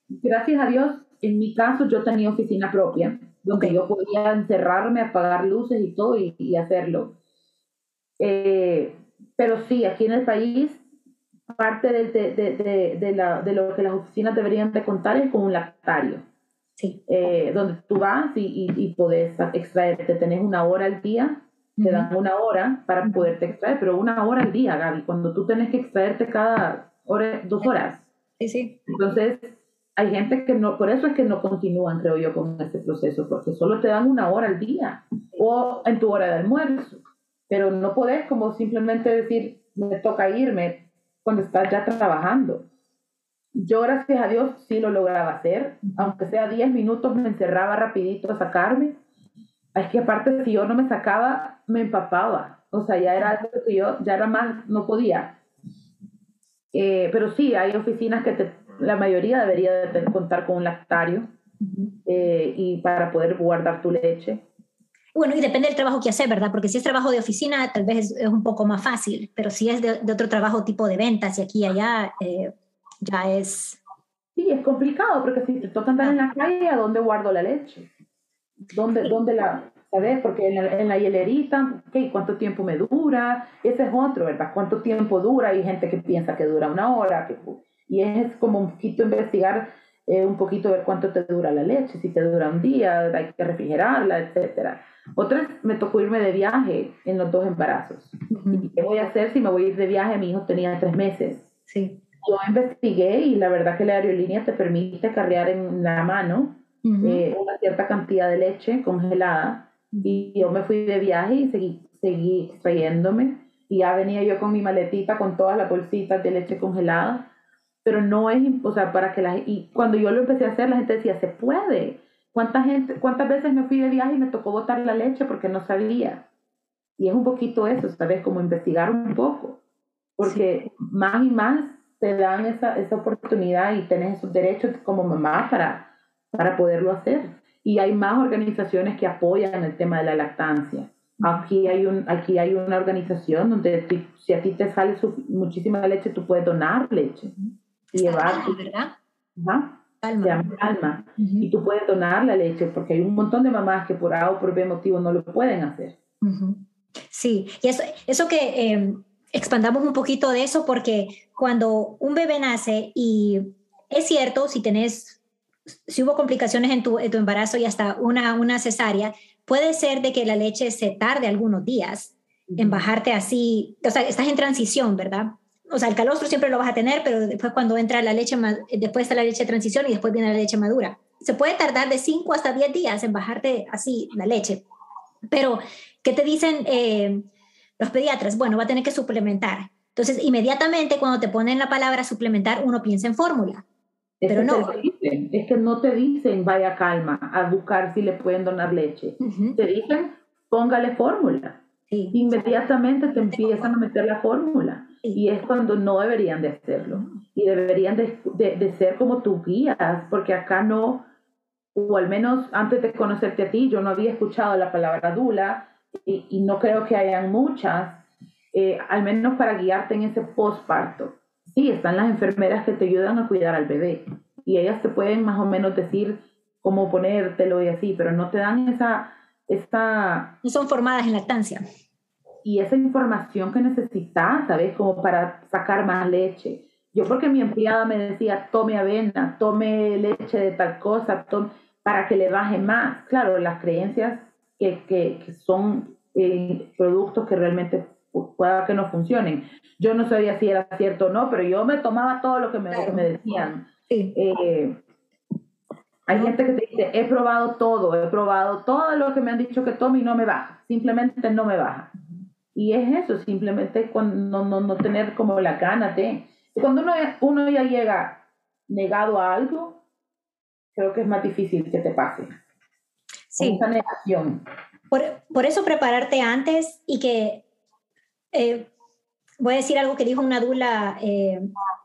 Gracias a Dios, en mi caso yo tenía oficina propia donde okay. yo podía encerrarme, apagar luces y todo y, y hacerlo. Eh, pero sí, aquí en el país, parte de, de, de, de, la, de lo que las oficinas deberían de contar es con un lactario. Sí. Eh, donde tú vas y, y, y puedes extraerte, tenés una hora al día, te dan una hora para poderte extraer, pero una hora al día, Gaby, cuando tú tenés que extraerte cada hora, dos horas. Sí, sí. Entonces, hay gente que no, por eso es que no continúan, creo yo, con este proceso, porque solo te dan una hora al día o en tu hora de almuerzo, pero no podés como simplemente decir, me toca irme cuando estás ya trabajando. Yo, gracias a Dios, sí lo lograba hacer, aunque sea 10 minutos, me encerraba rapidito a sacarme. Es que aparte, si yo no me sacaba, me empapaba. O sea, ya era algo que yo, ya era más, no podía. Eh, pero sí, hay oficinas que te, la mayoría debería de contar con un lactario eh, y para poder guardar tu leche. Bueno, y depende del trabajo que haces, ¿verdad? Porque si es trabajo de oficina, tal vez es, un poco más fácil, pero si es de, otro trabajo tipo de ventas y aquí y allá, eh, ya es... Sí, es complicado, porque si te toca andar en la calle, ¿a dónde guardo la leche? ¿Dónde, dónde la, sabes? Porque en la, en la hielerita. ¿cuánto tiempo me dura? Ese es otro, ¿verdad? ¿Cuánto tiempo dura? Hay gente que piensa que dura una hora, que, y es como un poquito investigar, eh, un poquito ver cuánto te dura la leche, si te dura un día, hay que refrigerarla, etcétera. Otra me tocó irme de viaje en los dos embarazos. ¿Y qué voy a hacer si me voy a ir de viaje? Mi hijo tenía tres meses. Sí. Yo investigué y la verdad que la aerolínea te permite cargar en la mano eh, una cierta cantidad de leche congelada. Y yo me fui de viaje y seguí, seguí extrayéndome. Y ya venía yo con mi maletita con todas las bolsitas de leche congelada. Pero no es, o sea, para que la Y cuando yo lo empecé a hacer, la gente decía, se puede. ¿Cuánta gente, ¿Cuántas veces me fui de viaje y me tocó botar la leche porque no sabía? Y es un poquito eso, ¿sabes? Como investigar un poco. Porque más y más te dan esa, esa oportunidad y tienes esos derechos como mamá para, para poderlo hacer. Y hay más organizaciones que apoyan el tema de la lactancia. Aquí hay, un, aquí hay una organización donde si a ti te sale muchísima leche, tú puedes donar leche. Y llevar, ¿verdad? Ajá, Calma. Se llama Calma. Y tú puedes donar la leche porque hay un montón de mamás que por A o por B motivo no lo pueden hacer. Sí, y eso, eso que eh, expandamos un poquito de eso porque cuando un bebé nace y es cierto, si tenés, si hubo complicaciones en tu, en tu embarazo y hasta una, una cesárea, puede ser de que la leche se tarde algunos días en bajarte así, o sea, estás en transición, ¿verdad? O sea, el calostro siempre lo vas a tener, pero después cuando entra la leche, después está la leche de transición y después viene la leche madura. Se puede tardar de 5 hasta 10 días en bajarte así la leche. Pero, ¿qué te dicen eh, los pediatras? Bueno, va a tener que suplementar. Entonces, inmediatamente cuando te ponen la palabra suplementar, uno piensa en fórmula. Pero no. es que no te dicen vaya calma a buscar si le pueden donar leche. Te dicen póngale fórmula. Inmediatamente te empiezan a meter la fórmula. Y es cuando no deberían de hacerlo. Y deberían de, de, ser como tú guías, porque acá no, o al menos antes de conocerte a ti, yo no había escuchado la palabra dula y, y no creo que hayan muchas, eh, al menos para guiarte en ese posparto sí, están las enfermeras que te ayudan a cuidar al bebé y ellas te pueden más o menos decir cómo ponértelo y así, pero no te dan esa... esa no son formadas en lactancia. Y esa información que necesitas, ¿sabes? Como para sacar más leche. Yo porque mi empleada me decía, tome avena, tome leche de tal cosa, tome, para que le baje más. Claro, las creencias que, que, que son eh, productos que realmente pueda que no funcionen. Yo no sabía si era cierto o no, pero yo me tomaba todo lo que me, me decían. Eh, hay gente que te dice, he probado todo, he probado todo lo que me han dicho que tome y no me baja, simplemente no me baja. Y es eso, simplemente cuando, no, no, tener como la gana de... Cuando uno, uno ya llega negado a algo, creo que es más difícil que te pase. Sí. Esa negación. Por, por, eso prepararte antes y que eh, voy a decir algo que dijo una dula, eh,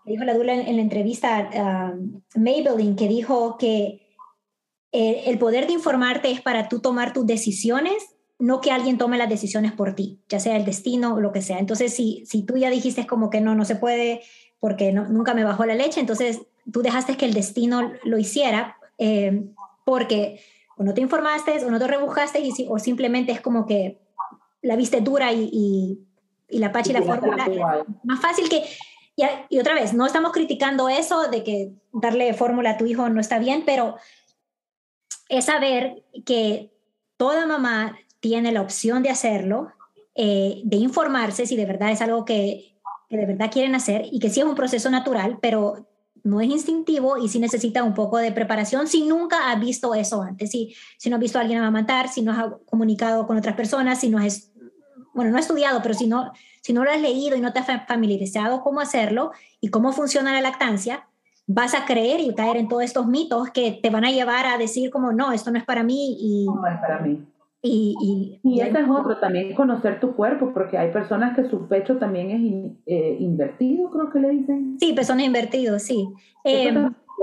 dijo la dula en, la entrevista a Maybelline, que dijo que eh, el poder de informarte es para tú tomar tus decisiones, no que alguien tome las decisiones por ti, ya sea el destino o lo que sea. Entonces, si, si tú ya dijiste como que no, no se puede porque nunca me bajó la leche, entonces tú dejaste que el destino lo hiciera porque o no te informaste o no te rebujaste y, o simplemente es como que la viste dura y y la Pachi y la fórmula. Más fácil que... Y, y, otra vez, no estamos criticando eso de que darle fórmula a tu hijo no está bien, pero es saber que toda mamá tiene la opción de hacerlo, eh, de informarse si de verdad es algo que, que, de verdad quieren hacer y que sí es un proceso natural, pero no es instintivo y sí necesita un poco de preparación si nunca has visto eso antes, si, si no has visto a alguien amamantar, si no has comunicado con otras personas, si no has bueno, no he estudiado, pero si no, si no lo has leído y no te has familiarizado cómo hacerlo y cómo funciona la lactancia, vas a creer y caer en todos estos mitos que te van a llevar a decir como, no, esto no es para mí y... No es para mí. Y, y, y este es otro, también conocer tu cuerpo, porque hay personas que su pecho también es eh, invertido, creo que le dicen. Sí, pezones invertidos, sí. Eh,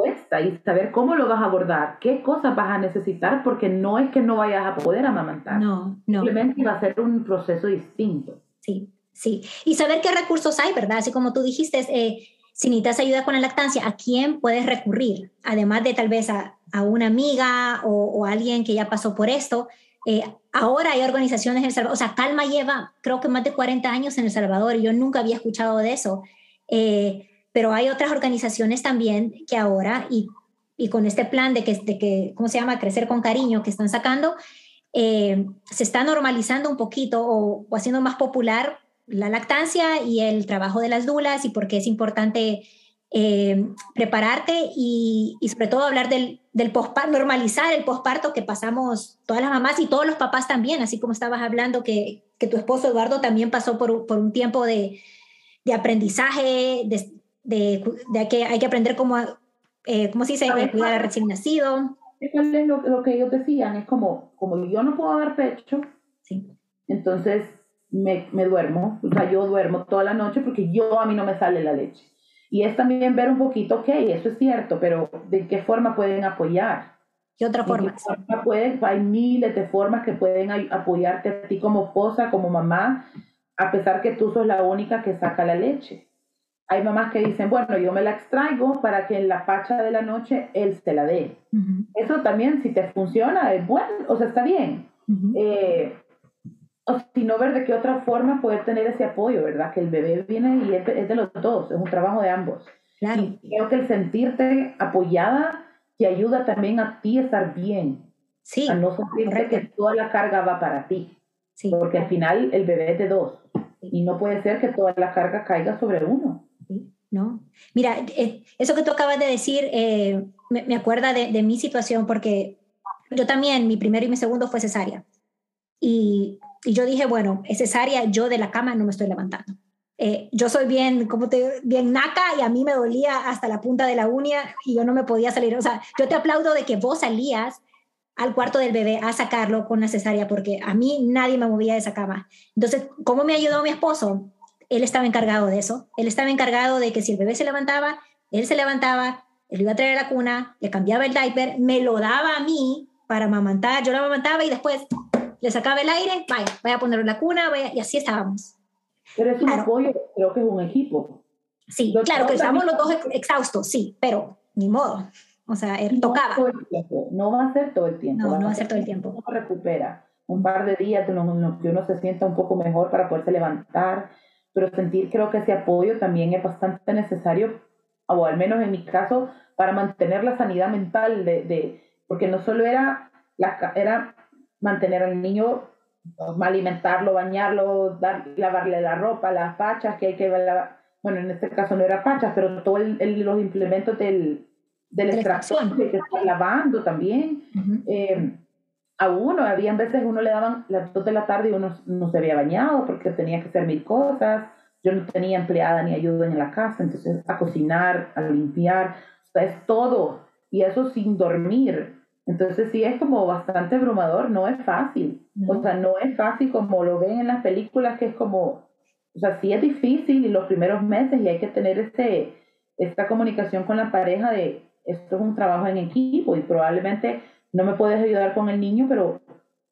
cuesta y saber cómo lo vas a abordar, qué cosas vas a necesitar, porque no es que no vayas a poder amamantar. No, no. Simplemente va a ser un proceso distinto. Sí, sí. Y saber qué recursos hay, ¿verdad? Así como tú dijiste, eh, si necesitas ayuda con la lactancia, ¿a quién puedes recurrir? Además de tal vez a, a una amiga o, o alguien que ya pasó por esto eh, ahora hay organizaciones en El Salvador, o sea, Calma lleva creo que más de 40 años en El Salvador y yo nunca había escuchado de eso, eh, pero hay otras organizaciones también que ahora y, y con este plan de que, de que, ¿cómo se llama?, crecer con cariño que están sacando, eh, se está normalizando un poquito o, o, haciendo más popular la lactancia y el trabajo de las dulas y por qué es importante eh, prepararte y, y, sobre todo hablar del, del postparto, normalizar el posparto que pasamos todas las mamás y todos los papás también, así como estabas hablando que, que tu esposo Eduardo también pasó por, por un tiempo de, de aprendizaje, de, de, de, que hay que aprender cómo, eh, ¿cómo se dice? Cuidar al recién nacido. Es lo, lo, que ellos decían, es como, como yo no puedo dar pecho, sí. entonces me, me duermo, o sea, yo duermo toda la noche porque yo a mí no me sale la leche. Y es también ver un poquito, ok, eso es cierto, pero ¿de qué forma pueden apoyar? ¿Qué otra forma? ¿De forma pueden, hay miles de formas que pueden apoyarte a ti como esposa, como mamá, a pesar que tú sos la única que saca la leche. Hay mamás que dicen, bueno, yo me la extraigo para que en la pacha de la noche él se la dé. Uh -huh. Eso también, si te funciona, es bueno, o sea, está bien. Uh -huh. eh, sino ver de qué otra forma poder tener ese apoyo, ¿verdad? Que el bebé viene y es de, es de los dos, es un trabajo de ambos. Claro. Y creo que el sentirte apoyada te ayuda también a ti a estar bien. Sí. A no sentirte correcto. que toda la carga va para ti. Sí. Porque al final el bebé es de dos. Y no puede ser que toda la carga caiga sobre uno. No. Mira, eh, eso que tú acabas de decir eh, me, acuerda de, de mi situación porque yo también, mi primero y mi segundo fue cesárea. Y y yo dije, bueno, es cesárea, yo de la cama no me estoy levantando. Eh, yo soy bien, como te bien naca y a mí me dolía hasta la punta de la uña y yo no me podía salir. O sea, yo te aplaudo de que vos salías al cuarto del bebé a sacarlo con la cesárea porque a mí nadie me movía de esa cama. Entonces, ¿cómo me ayudó mi esposo? Él estaba encargado de eso. Él estaba encargado de que si el bebé se levantaba, él se levantaba, él iba a traer a la cuna, le cambiaba el diaper, me lo daba a mí para amamantar, yo lo amamantaba y después le sacaba el aire, vaya, vaya a ponerlo en la cuna, vaya, y así estábamos. Pero es un claro. apoyo, creo que es un equipo. Sí, los claro, que estábamos los dos exhaustos, sí, pero ni modo. O sea, él no tocaba. No va a ser todo el tiempo. No, no va a ser todo el tiempo. Uno recupera un par de días que uno se sienta un poco mejor para poderse levantar, pero sentir creo que ese apoyo también es bastante necesario, o al menos en mi caso, para mantener la sanidad mental, de, de porque no solo era, la, era mantener al niño, alimentarlo, bañarlo, dar, lavarle la ropa, las pachas que hay que lavar. Bueno, en este caso no era pachas, pero todos los implementos del, del extracción que estar lavando también. Uh -huh. eh, a uno, había veces uno le daban las dos de la tarde y uno no se había bañado porque tenía que hacer mil cosas. Yo no tenía empleada ni ayuda en la casa, entonces a cocinar, a limpiar, o sea, es todo. Y eso sin dormir. Entonces sí es como bastante abrumador, no es fácil. No. O sea, no es fácil como lo ven en las películas, que es como, o sea, sí es difícil y los primeros meses y hay que tener este, esta comunicación con la pareja de esto es un trabajo en equipo y probablemente no me puedes ayudar con el niño, pero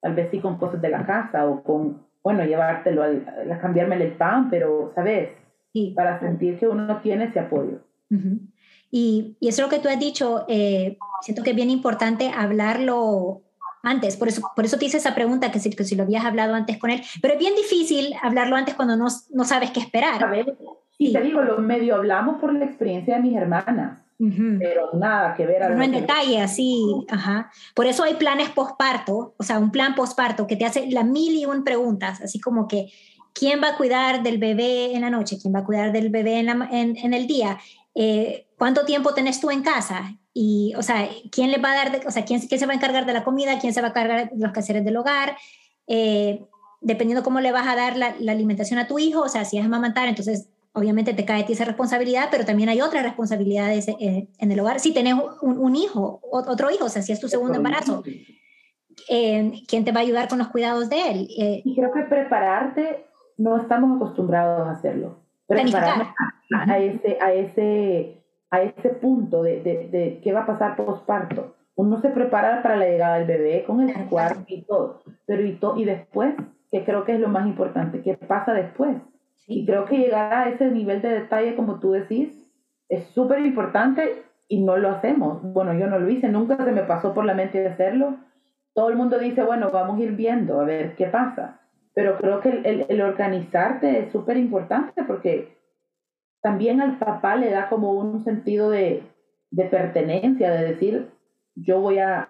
tal vez sí con cosas de la casa o con, bueno, llevártelo, a, a cambiarme el pan, pero, ¿sabes? Sí. Para sentir que uno tiene ese apoyo. Uh -huh. Y, y, eso es lo que tú has dicho, eh, siento que es bien importante hablarlo antes, por eso, por eso te hice esa pregunta, que si, que si lo habías hablado antes con él, pero es bien difícil hablarlo antes cuando no, no sabes qué esperar. A ver, y sí. te digo, lo medio hablamos por la experiencia de mis hermanas, uh -huh. pero nada que ver. A no en detalle, así, ajá. Por eso hay planes postparto, o sea, un plan postparto que te hace la mil y un preguntas, así como que, ¿quién va a cuidar del bebé en la noche? ¿Quién va a cuidar del bebé en, la, en, en el día? Eh, ¿Cuánto tiempo tenés tú en casa? Y, o sea, ¿quién le va a dar, de, o sea, ¿quién, quién se va a encargar de la comida? ¿Quién se va a encargar de los quehaceres del hogar? Eh, dependiendo cómo le vas a dar la, la, alimentación a tu hijo, o sea, si es amamantar, entonces obviamente te cae a ti esa responsabilidad, pero también hay otras responsabilidades eh, en el hogar. Si tenés un, hijo, otro hijo, o sea, si es tu segundo embarazo, eh, ¿quién te va a ayudar con los cuidados de él? Eh, y creo que prepararte, no estamos acostumbrados a hacerlo. Prepararnos a, ese, a, ese, a ese punto de, de, de qué va a pasar posparto. Uno se prepara para la llegada del bebé con el cuarto y todo, pero y, to, y después, que creo que es lo más importante, ¿qué pasa después? Y creo que llegar a ese nivel de detalle, como tú decís, es súper importante y no lo hacemos. Bueno, yo no lo hice, nunca se me pasó por la mente de hacerlo. Todo el mundo dice, bueno, vamos a ir viendo a ver qué pasa. Pero creo que el, el, organizarte es súper importante porque también al papá le da como un sentido de, de pertenencia, de decir, yo voy a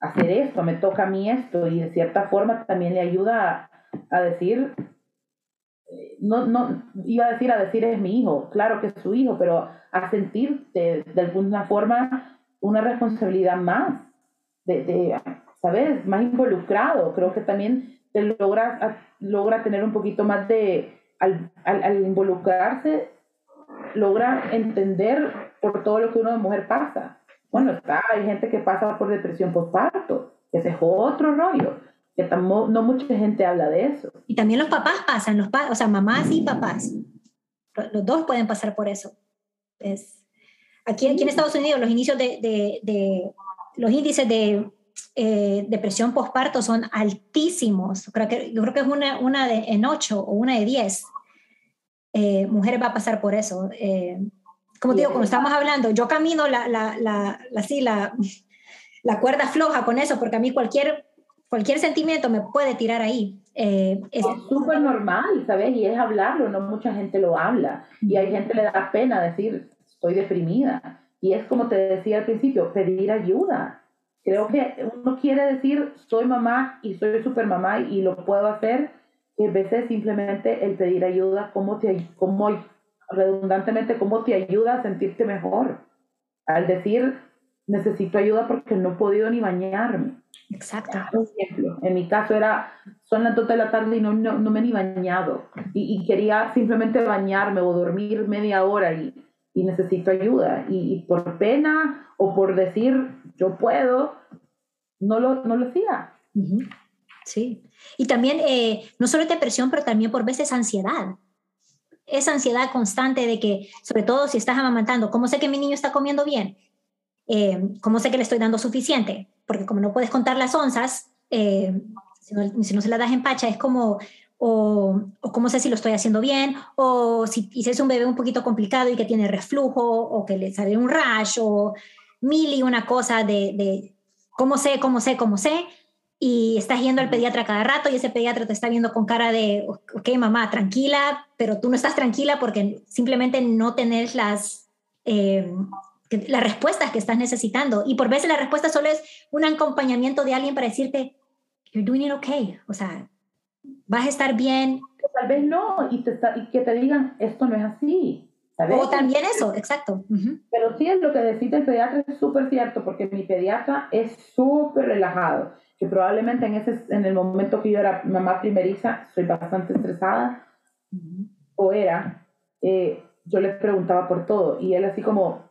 hacer esto, me toca a mí esto, y de cierta forma también le ayuda a, a decir, no, no, iba a decir a decir es mi hijo, claro que es su hijo, pero a sentirte de alguna forma una responsabilidad más, de, de ¿sabes? Más involucrado. Creo que también te logra, logra tener un poquito más de, al, al, involucrarse, logra entender por todo lo que uno de mujer pasa. Bueno, está, hay gente que pasa por depresión postparto, ese es otro rollo no mucha gente habla de eso. Y también los papás pasan, los o sea, mamás y papás. Los dos pueden pasar por eso. Es, aquí, aquí en Estados Unidos los inicios de, de, los índices de eh, depresión postparto son altísimos. Creo que, yo creo que es una, una de, en ocho o una de diez eh, mujeres va a pasar por eso. Eh, como te digo, como estamos hablando, yo camino la, la, la, la, la, la cuerda floja con eso, porque a mí cualquier cualquier sentimiento me puede tirar ahí. Eh, es súper normal, ¿sabes? Y es hablarlo, no mucha gente lo habla. Y hay gente le da pena decir, estoy deprimida. Y es como te decía al principio, pedir ayuda. Creo que uno quiere decir, soy mamá y soy super mamá y lo puedo hacer. Y a veces simplemente el pedir ayuda, ¿cómo te, cómo, redundantemente, cómo te ayuda a sentirte mejor? Al decir, necesito ayuda porque no he podido ni bañarme Exacto. ejemplo, en mi caso era, son las 2 de la tarde y no, no, me he ni bañado y, quería simplemente bañarme o dormir media hora y, y necesito ayuda. Y, por pena o por decir yo puedo, no lo, no lo hacía. Sí. Y también, eh, no solo depresión, pero también por veces ansiedad. Esa ansiedad constante de que, sobre todo si estás amamantando, ¿cómo sé que mi niño está comiendo bien? Eh, ¿Cómo sé que le estoy dando suficiente? porque como no puedes contar las onzas, eh, si, no, se las das en pacha, es como, o, o, cómo sé si lo estoy haciendo bien, o si, si, es un bebé un poquito complicado y que tiene reflujo, o que le sale un rash, o mil y una cosa de, de cómo sé, cómo sé, cómo sé, y estás yendo al pediatra cada rato y ese pediatra te está viendo con cara de, ok, mamá, tranquila, pero tú no estás tranquila porque simplemente no tenés las... Eh, las respuestas que estás necesitando. Y por veces la respuesta solo es un acompañamiento de alguien para decirte, you're doing it okay. O sea, vas a estar bien. Tal vez no, y, te, y que te digan, esto no es así. O también eso, exacto. Pero sí es lo que decía el pediatra, es súper cierto, porque mi pediatra es súper relajado, que probablemente en, ese, en el momento que yo era mamá primeriza, soy bastante estresada, o era, eh, yo le preguntaba por todo, y él así como,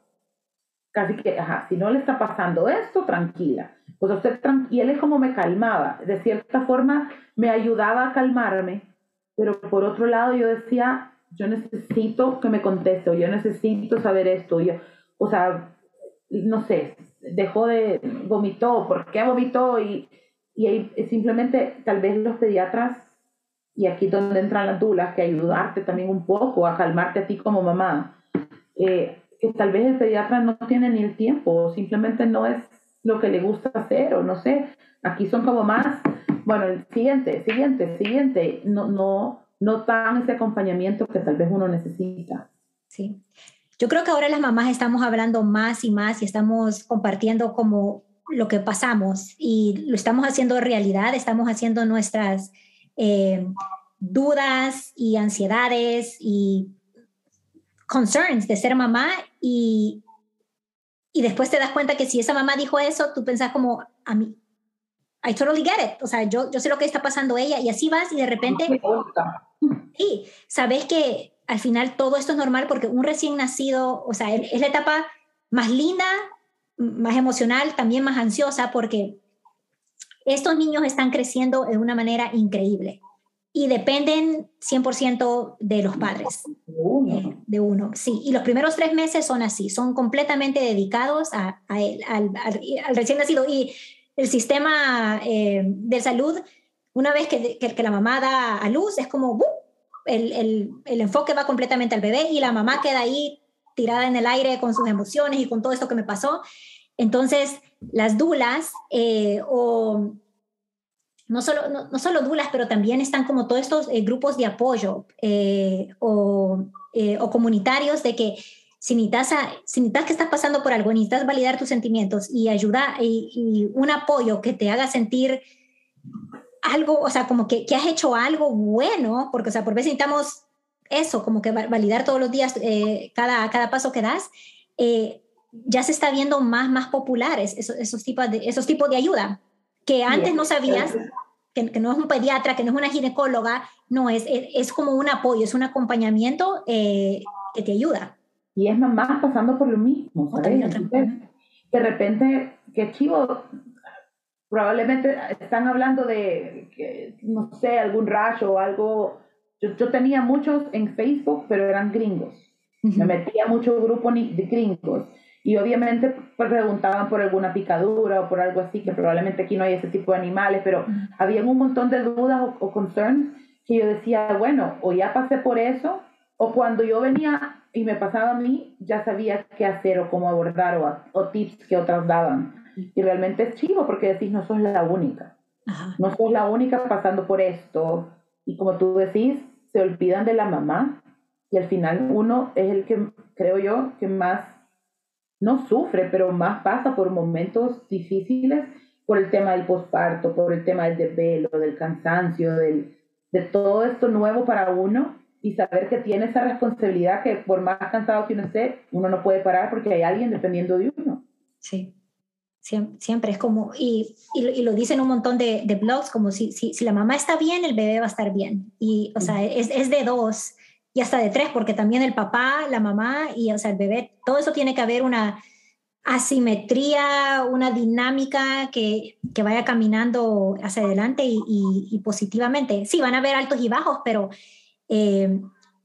casi que, ajá, si no le está pasando esto, tranquila. Pues usted, y él es como me calmaba, de cierta forma me ayudaba a calmarme, pero por otro lado yo decía, yo necesito que me conteste, o yo necesito saber esto, yo, o sea, no sé, dejó de, vomitó, ¿por qué vomitó? Y, y simplemente tal vez los pediatras, y aquí donde entran las dulas, que ayudarte también un poco a calmarte a ti como mamá, eh, que tal vez el pediatra no tiene ni el tiempo o simplemente no es lo que le gusta hacer o no sé. Aquí son como más, bueno, el siguiente, siguiente, siguiente, no, no, no dan ese acompañamiento que tal vez uno necesita. Sí. Yo creo que ahora las mamás estamos hablando más y más y estamos compartiendo como lo que pasamos y lo estamos haciendo realidad, estamos haciendo nuestras eh, dudas y ansiedades y concerns de ser mamá y, y después te das cuenta que si esa mamá dijo eso, tú pensás como, a mí, I totally get it, o sea, yo, yo sé lo que está pasando ella y así vas y de repente... Sí, sabes que al final todo esto es normal porque un recién nacido, o sea, es la etapa más linda, más emocional, también más ansiosa porque estos niños están creciendo de una manera increíble y dependen 100% de los padres, eh, de uno. Sí, y los primeros tres meses son así, son completamente dedicados a, al, recién nacido. Y el sistema eh, de salud, una vez que, que, la mamá da a luz, es como el, el, el, enfoque va completamente al bebé y la mamá queda ahí tirada en el aire con sus emociones y con todo esto que me pasó. Entonces, las dulas eh, o no solo, no, solo dulas, pero también están como todos estos eh, grupos de apoyo eh, o, o, comunitarios de que si necesitas, si necesitas que estás pasando por algo, necesitas validar tus sentimientos y ayudar y, un apoyo que te haga sentir algo, o sea, como que, que, has hecho algo bueno, porque, o sea, por veces necesitamos eso, como que validar todos los días cada, cada paso que das ya se está viendo más, más populares esos, tipos, de, esos tipos de ayuda, que antes no sabías, que, que, no es un pediatra, que no es una ginecóloga, no, es, es, como un apoyo, es un acompañamiento eh, que te ayuda. Y es mamá pasando por lo mismo, ¿sabes? de repente, qué chivo, probablemente están hablando de, que, no sé, algún rayo o algo. Yo, yo, tenía muchos en Facebook, pero eran gringos. Me metía mucho grupo de gringos y obviamente pues, preguntaban por alguna picadura o por algo así, que probablemente aquí no hay ese tipo de animales, pero había un montón de dudas o, concerns que yo decía, bueno, o ya pasé por eso, o cuando yo venía y me pasaba a mí, ya sabía qué hacer o cómo abordar o, o tips que otras daban. Y realmente es chivo porque decís, no sos la única. No sos la única pasando por esto. Y como tú decís, se olvidan de la mamá y al final uno es el que, creo yo, que más no sufre, pero más pasa por momentos difíciles por el tema del posparto, por el tema del desvelo, del cansancio, del, de todo esto nuevo para uno y saber que tiene esa responsabilidad que por más cansado que uno esté, uno no puede parar porque hay alguien dependiendo de uno. Sí, siempre, es como, y, y, lo dicen un montón de, de blogs, como si, si, si, la mamá está bien, el bebé va a estar bien. Y, o sea, es, es de dos y hasta de tres, porque también el papá, la mamá y o sea, el bebé, todo eso tiene que haber una asimetría, una dinámica que, que vaya caminando hacia adelante y, positivamente. Sí, van a haber altos y bajos, pero eh,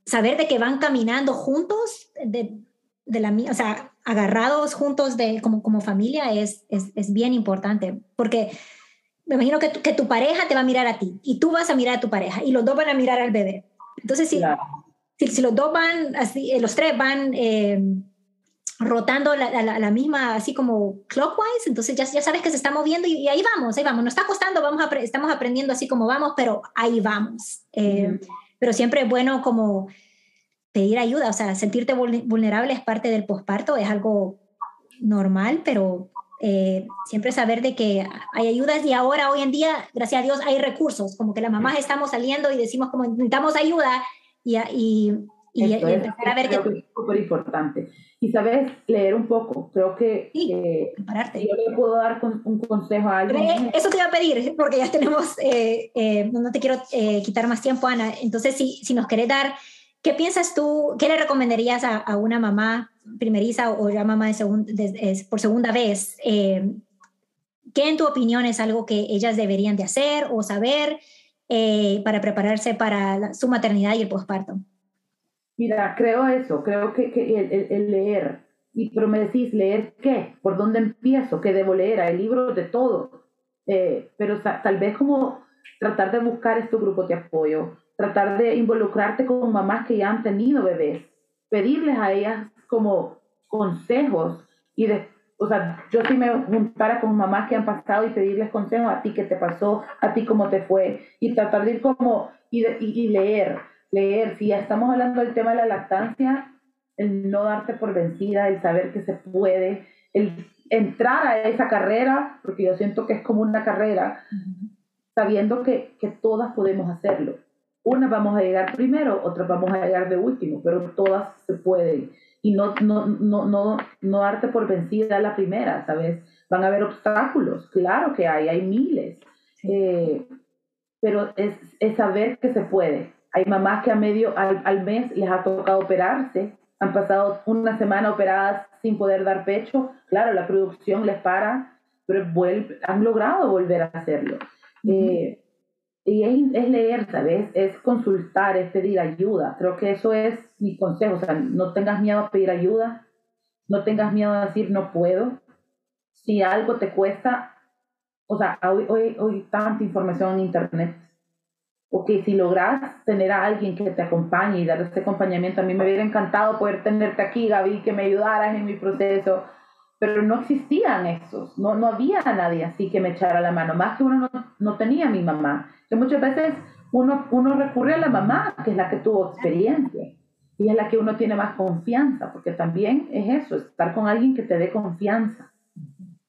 saber de que van caminando juntos, de, de la, o sea, agarrados juntos de, como, como familia es, es, bien importante, porque me imagino que tu, que tu pareja te va a mirar a ti y tú vas a mirar a tu pareja y los dos van a mirar al bebé. Entonces, sí si, los dos van, así, eh, los tres van eh, rotando la, la, misma, así como clockwise, entonces ya, ya sabes que se está moviendo y, ahí vamos, ahí vamos. Nos está costando, vamos a, estamos aprendiendo así como vamos, pero ahí vamos. Eh, pero siempre es bueno como pedir ayuda, o sea, sentirte vulnerable es parte del posparto, es algo normal, pero siempre saber de que hay ayudas y ahora, hoy en día, gracias a Dios, hay recursos, como que las mamás estamos saliendo y decimos como necesitamos ayuda y, y, y, empezar a ver que... es súper importante. Y sabes, leer un poco. Creo que sí, yo le puedo dar un consejo a alguien. Eso te iba a pedir, porque ya tenemos, eh, eh, no te quiero eh, quitar más tiempo, Ana. Entonces, si, si nos querés dar, ¿qué piensas tú, qué le recomendarías a, a una mamá primeriza o ya mamá de por segunda vez? ¿Qué en tu opinión es algo que ellas deberían de hacer o saber? Eh, para prepararse para su maternidad y el posparto? Mira, creo eso, creo que, el, leer, y, pero me decís, ¿leer qué? ¿Por dónde empiezo? ¿Qué debo leer? Hay libros de todo, eh, pero tal vez como tratar de buscar estos grupos de apoyo, tratar de involucrarte con mamás que ya han tenido bebés, pedirles a ellas como consejos y de, o sea, yo sí me juntara con mamás que han pasado y pedirles consejos a ti qué te pasó, a ti cómo te fue, y tratar de ir como, y, y, leer, leer, si ya estamos hablando del tema de la lactancia, el no darte por vencida, el saber que se puede, el entrar a esa carrera, porque yo siento que es como una carrera, sabiendo que, que todas podemos hacerlo. Unas vamos a llegar primero, otras vamos a llegar de último, pero todas se pueden y no, no, no, no, no darte por vencida la primera, ¿sabes? Van a haber obstáculos, claro que hay, hay miles, eh, pero es, es, saber que se puede, Hay mamás que a medio, al, mes les ha tocado operarse, han pasado una semana operadas sin poder dar pecho. Claro, la producción les para, pero vuelve, han logrado volver a hacerlo. Eh, y es, leer, ¿sabes? Es consultar, es pedir ayuda. Creo que eso es mi consejo. O sea, no tengas miedo a pedir ayuda, no tengas miedo a decir no puedo. Si algo te cuesta, o sea, hoy, hoy, hoy tanta información en Internet porque si logras tener a alguien que te acompañe y dar este acompañamiento, a mí me hubiera encantado poder tenerte aquí, Gaby, que me ayudaras en mi proceso, pero no existían esos, no, no había nadie así que me echara la mano, más que uno no, no tenía a mi mamá, que muchas veces uno, uno recurre a la mamá, que es la que tuvo experiencia, y es la que uno tiene más confianza, porque también es eso, estar con alguien que te dé confianza.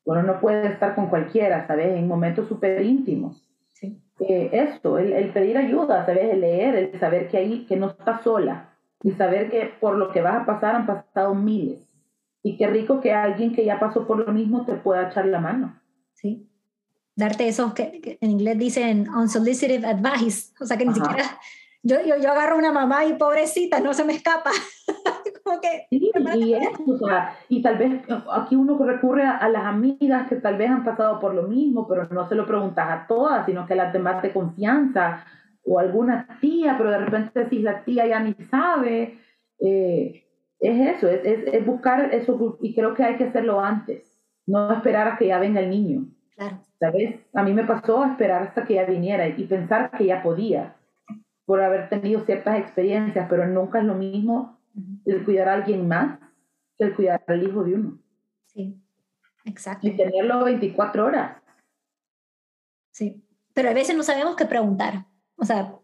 Uno no puede estar con cualquiera, ¿sabes? En momentos súper íntimos eh, esto, el, pedir ayuda, ¿sabes? El leer, el saber que ahí, que no estás sola y saber que por lo que vas a pasar han pasado miles. Y qué rico que alguien que ya pasó por lo mismo te pueda echar la mano. Sí. Darte eso que, en inglés dicen unsolicited advice, o sea que ni siquiera yo, yo, yo agarro una mamá y pobrecita, no se me escapa. sí, y, y tal vez aquí uno recurre a, las amigas que tal vez han pasado por lo mismo, pero no se lo preguntas a todas, sino que a las demás de confianza, o alguna tía, pero de repente si la tía ya ni sabe, eh, es eso, es, es, es, buscar eso, y creo que hay que hacerlo antes, no esperar a que ya venga el niño. Claro. ¿Sabes? A mí me pasó esperar hasta que ya viniera y pensar que ya podía por haber tenido ciertas experiencias, pero nunca es lo mismo el cuidar a alguien más que el cuidar al hijo de uno. Sí, exacto. Y tenerlo 24 horas. Sí, pero a veces no sabemos qué preguntar. O sea,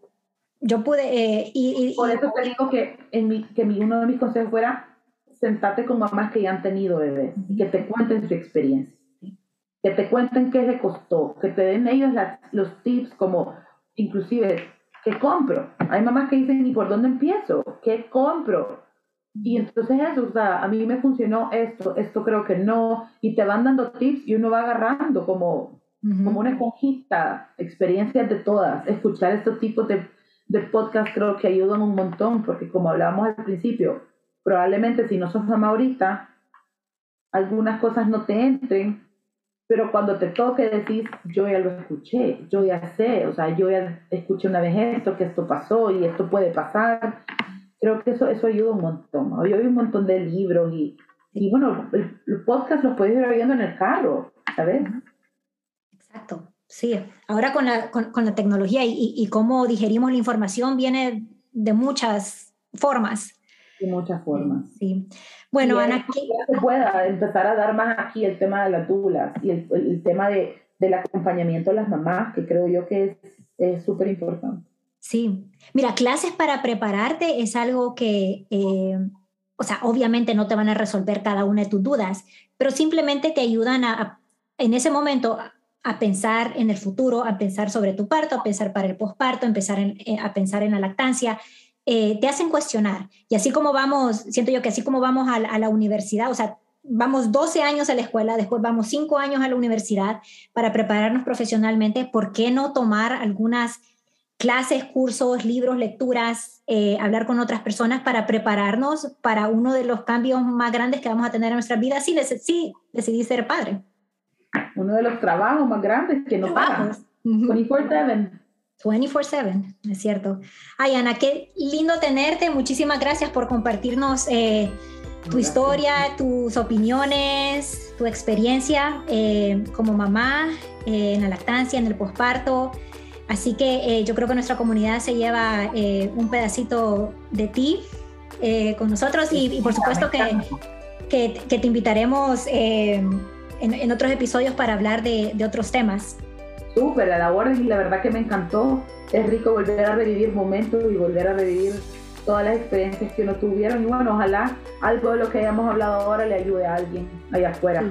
yo pude... Eh, y, Por eso te digo que, en mi, que mi, uno de mis consejos fuera sentarte con mamás que ya han tenido bebés y que te cuenten su experiencia. Que te cuenten qué le costó, que te den ellos los tips como inclusive ¿qué compro? Hay mamás que dicen, ¿y por dónde empiezo? ¿Qué compro? Y entonces eso, o sea, a mí me funcionó esto, esto creo que no, y te van dando tips y uno va agarrando como, como una esponjita, experiencias de todas. Escuchar estos tipos de, de podcast creo que ayudan un montón, porque como hablábamos al principio, probablemente si no sos mamá ahorita, algunas cosas no te entren, pero cuando te toque decir, yo ya lo escuché, yo ya sé, o sea, yo ya escuché una vez esto, que esto pasó y esto puede pasar, creo que eso, eso ayuda un montón. Hoy hay un montón de libros y, y bueno, el, podcast los puedes ir viendo en el carro, ¿sabes? Exacto, sí. Ahora con la, con, con la tecnología y, y, cómo digerimos la información viene de muchas formas. De muchas formas. Sí. Bueno, Ana, que se pueda empezar a dar más aquí el tema de las dulas y el, el tema de, del acompañamiento a las mamás, que creo yo que es súper importante. Sí, mira, clases para prepararte es algo que, eh, o sea, obviamente no te van a resolver cada una de tus dudas, pero simplemente te ayudan a, en ese momento a pensar en el futuro, a pensar sobre tu parto, a pensar para el posparto, a, eh, pensar en la lactancia. Eh, te hacen cuestionar. Y así como vamos, siento yo que así como vamos a, a la universidad, o sea, vamos 12 años a la escuela, después vamos 5 años a la universidad para prepararnos profesionalmente, ¿por qué no tomar algunas clases, cursos, libros, lecturas, eh, hablar con otras personas para prepararnos para uno de los cambios más grandes que vamos a tener en nuestra vida si, sí, decidí ser padre. Uno de los trabajos más grandes que no pagan. 24/7. 24/7, es cierto. Ay, Ana, qué lindo tenerte. Muchísimas gracias por compartirnos eh, tu historia, tus opiniones, tu experiencia eh, como mamá en la lactancia, en el posparto. Así que eh, yo creo que nuestra comunidad se lleva eh, un pedacito de ti eh, con nosotros y, por supuesto que, que, te invitaremos en, en, otros episodios para hablar de, de otros temas. Súper, la labor y la verdad que me encantó. Es rico volver a revivir momentos y volver a revivir todas las experiencias que uno tuvieron. Y bueno, ojalá algo de lo que hayamos hablado ahora le ayude a alguien allá afuera.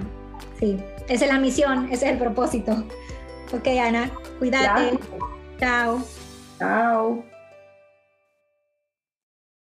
Sí, esa es la misión, ese es el propósito. Ok, Ana, cuídate. Chao. Chao.